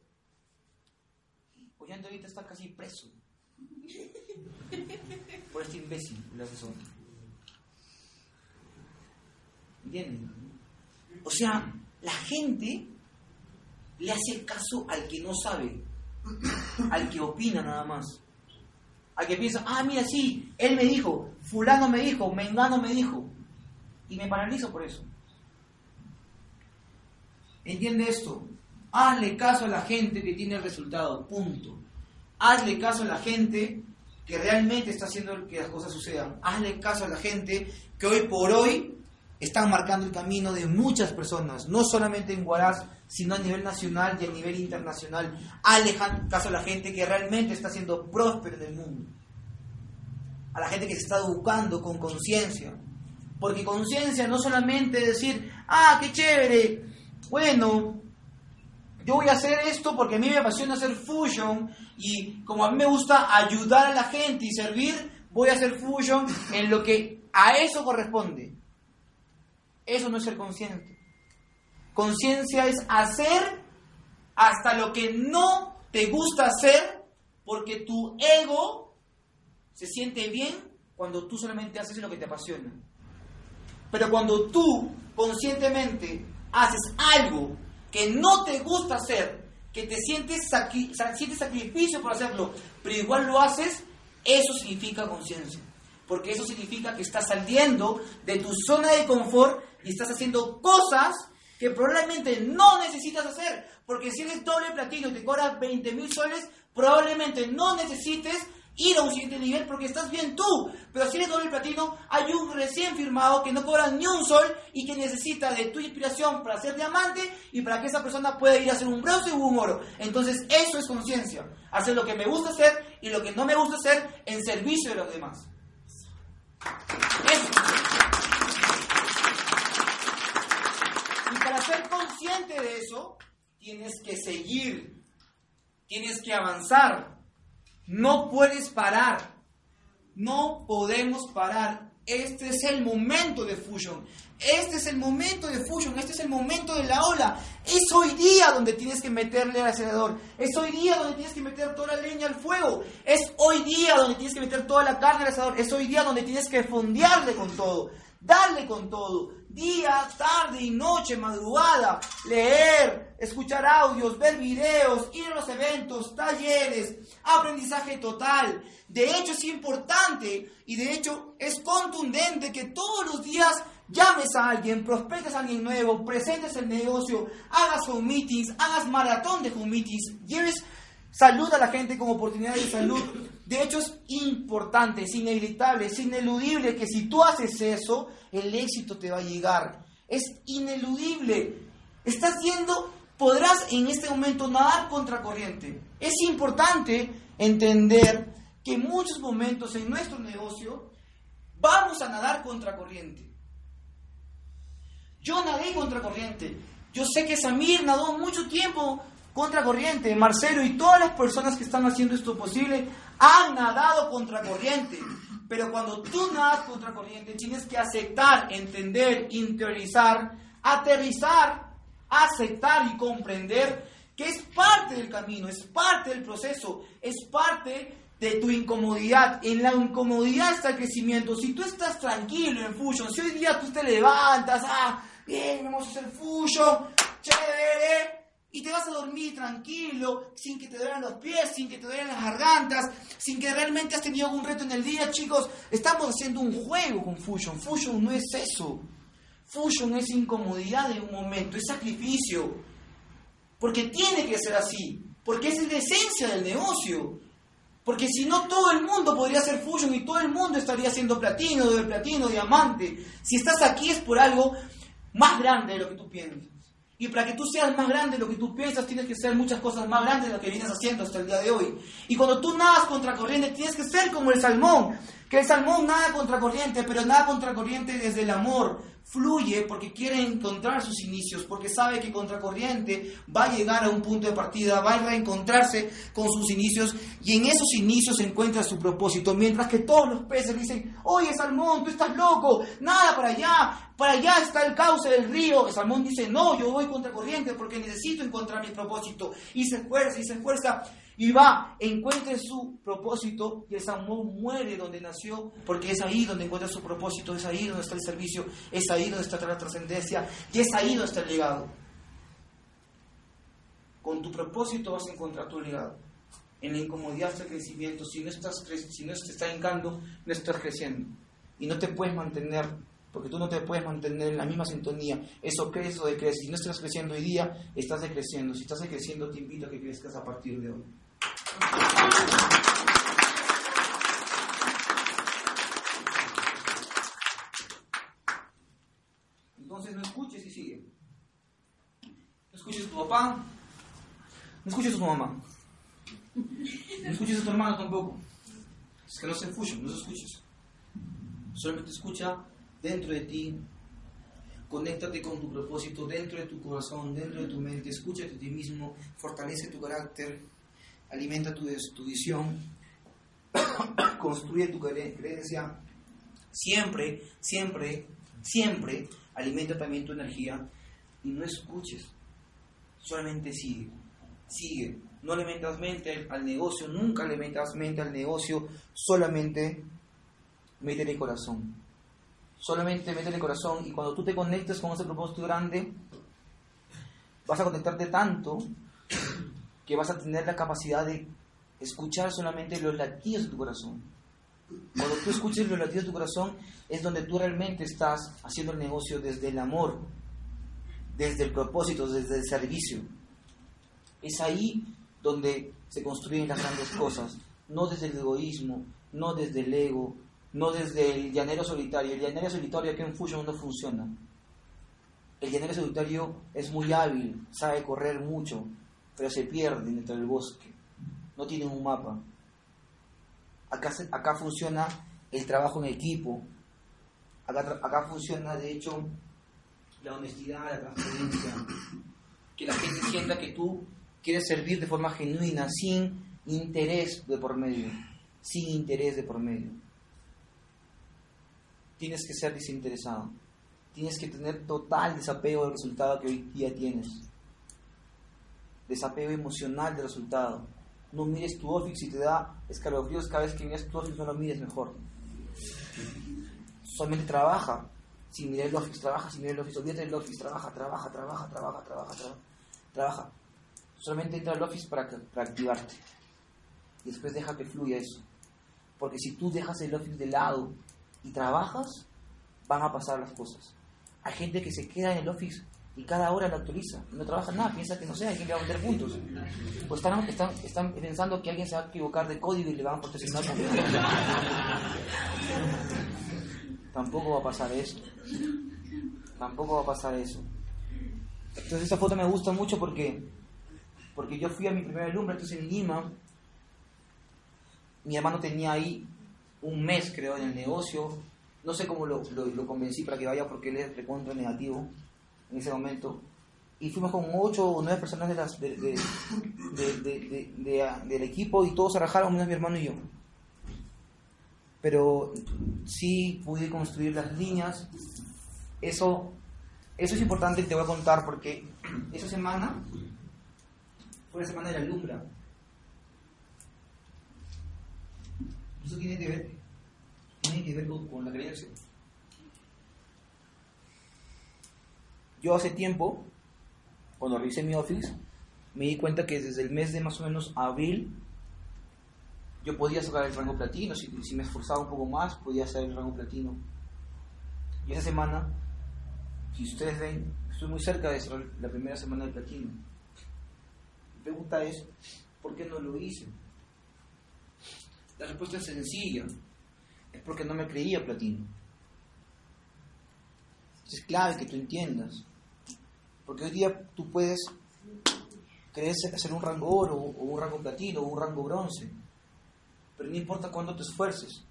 Ollanta ahorita está casi preso por este imbécil, el asesor. ¿Entienden? O sea, la gente le hace caso al que no sabe, al que opina nada más. Al que piensa, ah, mira, sí, él me dijo, fulano me dijo, mengano me dijo. Y me paralizo por eso. ¿Entiende esto? Hazle caso a la gente que tiene el resultado, punto. Hazle caso a la gente que realmente está haciendo que las cosas sucedan. Hazle caso a la gente que hoy por hoy están marcando el camino de muchas personas, no solamente en Huaraz, sino a nivel nacional y a nivel internacional. Hazle caso a la gente que realmente está siendo próspera en el mundo. A la gente que se está educando con conciencia. Porque conciencia no solamente decir, ah, qué chévere, bueno, yo voy a hacer esto porque a mí me apasiona hacer fusion y como a mí me gusta ayudar a la gente y servir, voy a hacer fusion en lo que a eso corresponde. Eso no es ser consciente. Conciencia es hacer hasta lo que no te gusta hacer porque tu ego se siente bien cuando tú solamente haces lo que te apasiona. Pero cuando tú conscientemente haces algo que no te gusta hacer, que te sientes, sacrificio por hacerlo, pero igual lo haces, eso significa conciencia. Porque eso significa que estás saliendo de tu zona de confort y estás haciendo cosas que probablemente no necesitas hacer. Porque si eres doble platino y te cobras 20 mil soles, probablemente no necesites ir a un siguiente nivel porque estás bien tú. Pero si eres doble platino, hay un recién firmado que no cobra ni un sol y que necesita de tu inspiración para ser diamante y para que esa persona pueda ir a hacer un bronce o un oro. Entonces eso es conciencia. Hacer lo que me gusta hacer y lo que no me gusta hacer en servicio de los demás. Eso. Y para ser consciente de eso, tienes que seguir, tienes que avanzar, no puedes parar. No podemos parar. Este es el momento de fusion. Este es el momento de fusion. Este es el momento de la ola. Es hoy día donde tienes que meterle al acelerador. Es hoy día donde tienes que meter toda la leña al fuego. Es hoy día donde tienes que meter toda la carne al asador. Es hoy día donde tienes que fondearle con todo. Darle con todo. Día, tarde y noche, madrugada, leer, escuchar audios, ver videos, ir a los eventos, talleres, aprendizaje total. De hecho es importante y de hecho es contundente que todos los días llames a alguien, prospectes a alguien nuevo, presentes el negocio, hagas home meetings, hagas maratón de home meetings, lleves salud a la gente como oportunidad de salud. De hecho es importante, es inevitable, es ineludible que si tú haces eso, el éxito te va a llegar. Es ineludible. Estás yendo, podrás en este momento nadar contra corriente. Es importante entender que en muchos momentos en nuestro negocio vamos a nadar contra corriente. Yo nadé contra corriente. Yo sé que Samir nadó mucho tiempo contra corriente. Marcelo y todas las personas que están haciendo esto posible han nadado contra corriente. Pero cuando tú nadas contra corriente, tienes que aceptar, entender, interiorizar, aterrizar, aceptar y comprender que es parte del camino, es parte del proceso, es parte de tu incomodidad. En la incomodidad está el crecimiento. Si tú estás tranquilo en Fusion, si hoy día tú te levantas, ah, bien, vamos a hacer Fusion, chévere, y te vas a dormir tranquilo, sin que te duelan los pies, sin que te duelan las gargantas, sin que realmente has tenido algún reto en el día, chicos. Estamos haciendo un juego con Fusion. Fusion no es eso. Fusion es incomodidad de un momento, es sacrificio. Porque tiene que ser así. Porque es la esencia del negocio. Porque si no, todo el mundo podría hacer Fusion y todo el mundo estaría haciendo platino, de platino, diamante. Si estás aquí es por algo más grande de lo que tú piensas. Y para que tú seas más grande de lo que tú piensas, tienes que ser muchas cosas más grandes de lo que vienes haciendo hasta el día de hoy. Y cuando tú nadas contra corriente, tienes que ser como el salmón. Que el salmón nada contra corriente, pero nada contra corriente desde el amor. Fluye porque quiere encontrar sus inicios, porque sabe que contracorriente va a llegar a un punto de partida, va a reencontrarse con sus inicios y en esos inicios encuentra su propósito. Mientras que todos los peces dicen, oye Salmón, tú estás loco, nada para allá, para allá está el cauce del río. El Salmón dice, no, yo voy contracorriente porque necesito encontrar mi propósito. Y se esfuerza y se esfuerza y va, encuentre su propósito y el Salmón muere donde nació, porque es ahí donde encuentra su propósito, es ahí donde está el servicio, es ahí donde está la trascendencia y es ahí donde está el legado. Con tu propósito vas a encontrar tu legado. En la incomodidad está el crecimiento. Si no, estás, si no te está hincando, no estás creciendo. Y no te puedes mantener, porque tú no te puedes mantener en la misma sintonía. Eso crece o decrece. Si no estás creciendo hoy día, estás decreciendo. Si estás decreciendo, te invito a que crezcas a partir de hoy. Entonces no escuches y sigue. No escuches a tu papá, no escuches a tu mamá, no escuches a tu hermano tampoco. Es que no se escuchen, no se escuches. Solamente escucha dentro de ti. Conéctate con tu propósito dentro de tu corazón, dentro de tu mente. Escúchate a ti mismo, fortalece tu carácter alimenta tu, tu visión, [coughs] construye tu creencia, siempre, siempre, siempre alimenta también tu energía y no escuches, solamente sigue, sigue. No le metas mente al negocio, nunca le metas mente al negocio, solamente métele corazón. Solamente métele corazón y cuando tú te conectes con ese propósito grande, vas a conectarte tanto que vas a tener la capacidad de escuchar solamente los latidos de tu corazón. Cuando tú escuches los latidos de tu corazón es donde tú realmente estás haciendo el negocio desde el amor, desde el propósito, desde el servicio. Es ahí donde se construyen las grandes cosas, no desde el egoísmo, no desde el ego, no desde el llanero solitario. El llanero solitario aquí en Fusion no funciona. El llanero solitario es muy hábil, sabe correr mucho, pero se pierden dentro del bosque, no tienen un mapa. Acá, funciona el trabajo en equipo, acá, acá funciona de hecho la honestidad, la transparencia, que la gente sienta que tú quieres servir de forma genuina, sin interés de por medio, sin interés de por medio. Tienes que ser desinteresado, tienes que tener total desapego del resultado que hoy día tienes desapego emocional del resultado. No mires tu office si te da escalofríos cada vez que miras tu office, no lo mires mejor. Solamente trabaja sin mirar el office, trabaja sin mirar el office, olvídate del office, trabaja, trabaja, trabaja, trabaja, trabaja, trabaja, trabaja. Solamente entra al office para, para activarte. Y después deja que fluya eso. Porque si tú dejas el office de lado y trabajas, van a pasar las cosas. Hay gente que se queda en el office y cada hora lo actualiza. No trabaja nada, piensa que no sé, alguien le va a vender puntos. Pues están, están, están pensando que alguien se va a equivocar de código y le van a proteccionar. Tampoco va a pasar eso. Tampoco va a pasar eso. Entonces esa foto me gusta mucho porque, porque yo fui a mi primera alumbre, entonces en Lima, mi hermano tenía ahí un mes, creo, en el negocio. No sé cómo lo, lo, lo convencí para que vaya porque él es recontra negativo en ese momento. Y fuimos con ocho o nueve personas de las, de, de- de- de- de- del equipo y todos se rajaron, menos mi hermano y yo. Pero sí pude construir las líneas. Eso, eso es importante y te voy a contar porque esa semana fue la semana de la alumbra. Eso tiene que ver, tiene que ver con la creencia. Yo hace tiempo, cuando revisé mi office, me di cuenta que desde el mes de más o menos abril, yo podía sacar el rango platino. Si, me esforzaba un poco más, podía hacer el rango platino. Y esa semana, si ustedes ven, estoy muy cerca de cerrar la primera semana del platino. Mi pregunta es, ¿por qué no lo hice? La respuesta es sencilla. Es porque no me creía platino. Es clave que tú entiendas. Porque hoy día tú puedes creer hacer un rango oro o un rango platino o un rango bronce. Pero no importa cuándo te esfuerces.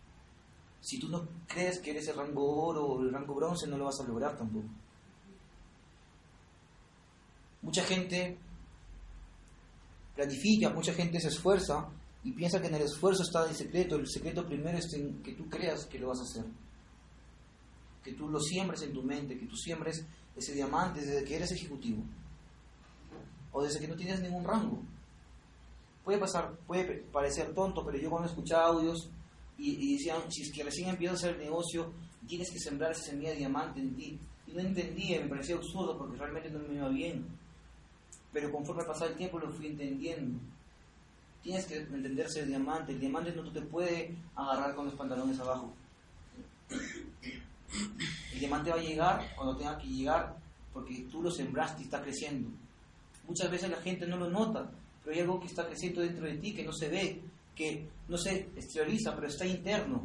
Si tú no crees que eres el rango oro o el rango bronce, no lo vas a lograr tampoco. Mucha gente planifica, mucha gente se esfuerza y piensa que en el esfuerzo está el secreto. El secreto primero es en que tú creas que lo vas a hacer. Que tú lo siembres en tu mente, que tú siembres ese diamante desde que eres ejecutivo o desde que no tienes ningún rango. Puede pasar, puede parecer tonto, pero yo cuando escuchaba audios y, y decían, si es que recién empiezas a hacer el negocio, tienes que sembrar esa semilla de diamante en ti. Y no entendía, me parecía absurdo porque realmente no me iba bien. Pero conforme pasaba el tiempo lo fui entendiendo. Tienes que entenderse el diamante. El diamante no te puede agarrar con los pantalones abajo. El diamante va a llegar cuando tenga que llegar porque tú lo sembraste y está creciendo. Muchas veces la gente no lo nota, pero hay algo que está creciendo dentro de ti que no se ve, que no se exterioriza, pero está interno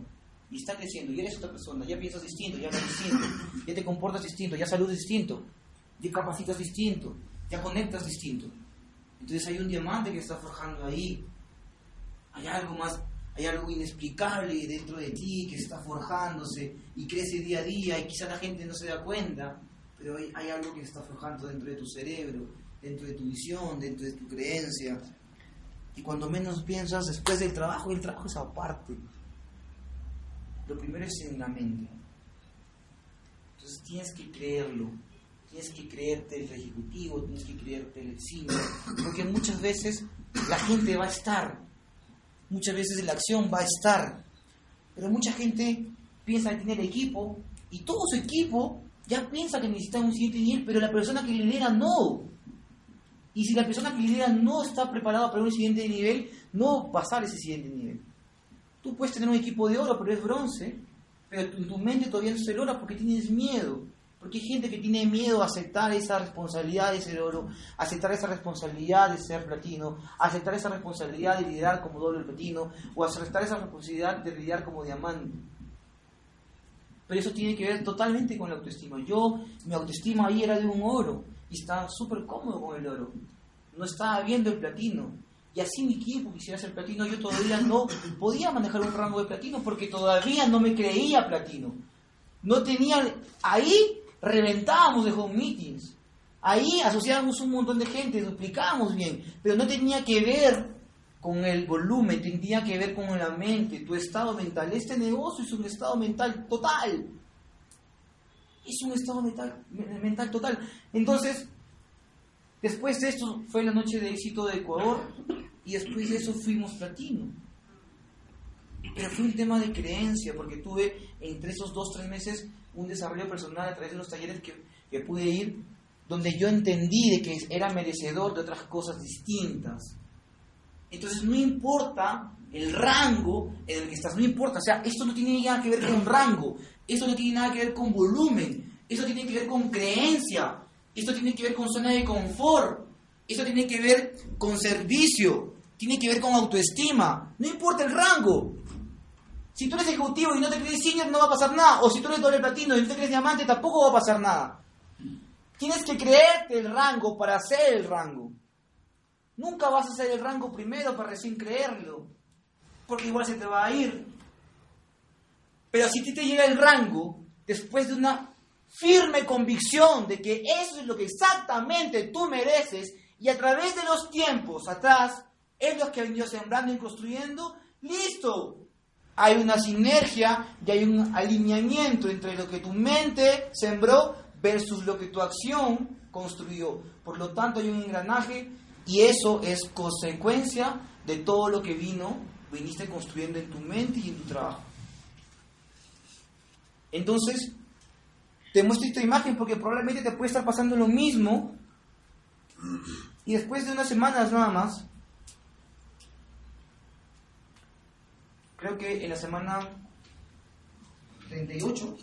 y está creciendo. Y eres otra persona, ya piensas distinto, ya hablas distinto, ya te comportas distinto, ya saludas distinto, ya capacitas distinto, ya conectas distinto. Entonces hay un diamante que está forjando ahí. Hay algo más, hay algo inexplicable dentro de ti que está forjándose y crece día a día y quizá la gente no se da cuenta, pero hay, algo que está forjando dentro de tu cerebro, dentro de tu visión, dentro de tu creencia. Y cuando menos piensas, después del trabajo, el trabajo es aparte. Lo primero es en la mente. Entonces tienes que creerlo. Tienes que creerte el ejecutivo, tienes que creerte el cine. Porque muchas veces la gente va a estar. Muchas veces la acción va a estar. Pero mucha gente piensa que tiene equipo y todo su equipo ya piensa que necesita un siguiente nivel, pero la persona que lidera no. Y si la persona que lidera no está preparada para un siguiente nivel, no va a pasar ese siguiente nivel. Tú puedes tener un equipo de oro, pero es bronce, pero en tu mente todavía no es el porque tienes miedo. Porque hay gente que tiene miedo a aceptar esa responsabilidad de ser oro, aceptar esa responsabilidad de ser platino, aceptar esa responsabilidad de liderar como doble platino, o aceptar esa responsabilidad de liderar como diamante. Pero eso tiene que ver totalmente con la autoestima. Yo, mi autoestima ahí era de un oro y estaba súper cómodo con el oro. No estaba viendo el platino. Y así mi equipo quisiera ser platino, yo todavía no podía manejar un rango de platino porque todavía no me creía platino. No tenía. Ahí reventábamos de home meetings. Ahí asociábamos un montón de gente, duplicábamos bien, pero no tenía que ver con el volumen, tenía que ver con la mente, tu estado mental. Este negocio es un estado mental total. Es un estado mental, mental total. Entonces, después de esto fue la noche de éxito de Ecuador y después de eso fuimos platino. Pero fue un tema de creencia, porque tuve entre esos dos, tres meses un desarrollo personal a través de los talleres que, que pude ir, donde yo entendí de que era merecedor de otras cosas distintas. Entonces no importa el rango en el que estás, no importa, o sea, esto no tiene nada que ver con rango, esto no tiene nada que ver con volumen, esto tiene que ver con creencia, esto tiene que ver con zona de confort, esto tiene que ver con servicio, tiene que ver con autoestima, no importa el rango. Si tú eres ejecutivo y no te crees senior, no va a pasar nada. O si tú eres doble platino y no te crees diamante, tampoco va a pasar nada. Tienes que creerte el rango para hacer el rango. Nunca vas a hacer el rango primero para recién creerlo, porque igual se te va a ir. Pero si ti te llega el rango después de una firme convicción de que eso es lo que exactamente tú mereces y a través de los tiempos atrás es lo que ha venido sembrando y construyendo, listo. Hay una sinergia y hay un alineamiento entre lo que tu mente sembró versus lo que tu acción construyó. Por lo tanto, hay un engranaje y eso es consecuencia de todo lo que vino, viniste construyendo en tu mente y en tu trabajo. Entonces, te muestro esta imagen porque probablemente te puede estar pasando lo mismo y después de unas semanas nada más, creo que en la semana 38,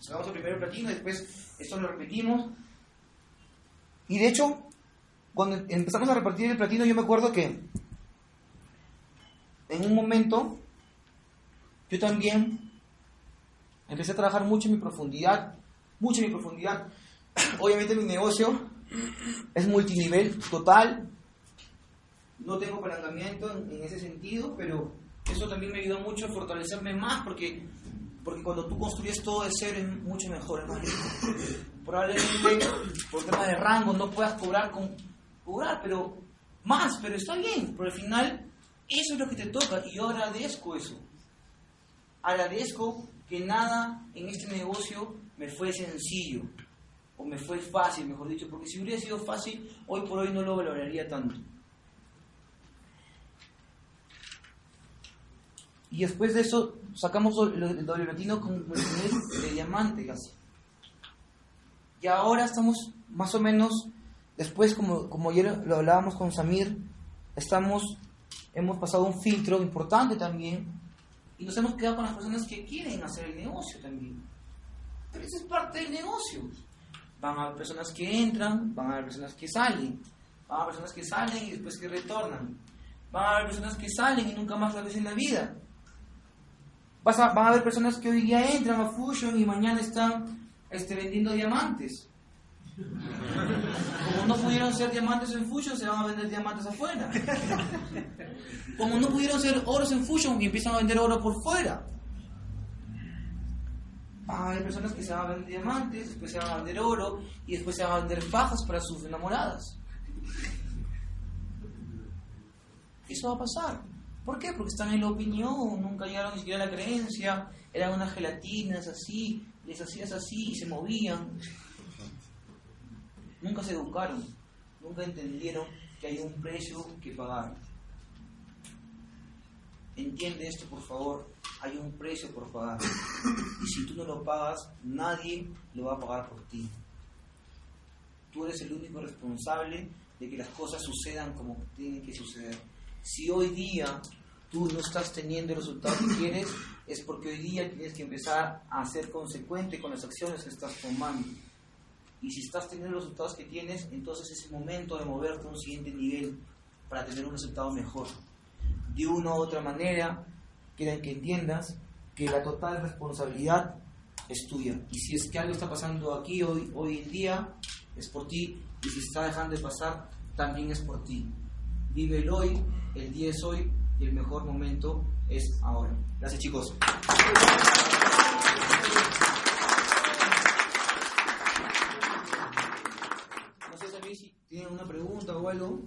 sacamos el primer platino, después esto lo repetimos. Y de hecho, cuando empezamos a repartir el platino, yo me acuerdo que en un momento yo también empecé a trabajar mucho en mi profundidad, mucho en mi profundidad. [coughs] Obviamente mi negocio es multinivel total, no tengo apalancamiento en, en ese sentido, pero eso también me ayudó mucho a fortalecerme más porque, porque cuando tú construyes todo de cero es mucho mejor, es. Probablemente por tema de rango no puedas cobrar con cobrar, pero más, pero está bien, pero al final eso es lo que te toca y yo agradezco eso. Agradezco que nada en este negocio me fue sencillo o me fue fácil, mejor dicho, porque si hubiera sido fácil, hoy por hoy no lo valoraría tanto. Y después de eso sacamos el doble platino con el nivel de diamante casi. Y ahora estamos más o menos, después como, como ayer lo hablábamos con Samir, estamos, hemos pasado un filtro importante también y nos hemos quedado con las personas que quieren hacer el negocio también. Pero eso es parte del negocio. Van a haber personas que entran, van a haber personas que salen, van a haber personas que salen y después que retornan. Van a haber personas que salen y nunca más la ves en la vida. Vas a, van a haber personas que hoy día entran a Fusion y mañana están este, vendiendo diamantes. Como no pudieron ser diamantes en Fusion, se van a vender diamantes afuera. Como no pudieron ser oros en Fusion, y empiezan a vender oro por fuera. Van a haber personas que se van a vender diamantes, después se van a vender oro y después se van a vender fajas para sus enamoradas. Eso va a pasar. ¿Por qué? Porque están en la opinión, nunca llegaron ni siquiera a la creencia, eran unas gelatinas así, les hacías así y se movían. Nunca se educaron, nunca entendieron que hay un precio que pagar. Entiende esto, por favor, hay un precio por pagar. Y si tú no lo pagas, nadie lo va a pagar por ti. Tú eres el único responsable de que las cosas sucedan como tienen que suceder. Si hoy día tú no estás teniendo el resultado que quieres, es porque hoy día tienes que empezar a ser consecuente con las acciones que estás tomando. Y si estás teniendo los resultados que tienes, entonces es el momento de moverte a un siguiente nivel para tener un resultado mejor. De una u otra manera, quieren que entiendas que la total responsabilidad es tuya. Y si es que algo está pasando aquí hoy, hoy en día, es por ti. Y si está dejando de pasar, también es por ti. Vive el hoy, el día es hoy y el mejor momento es ahora. Gracias chicos. No sé si tienen una pregunta o algo.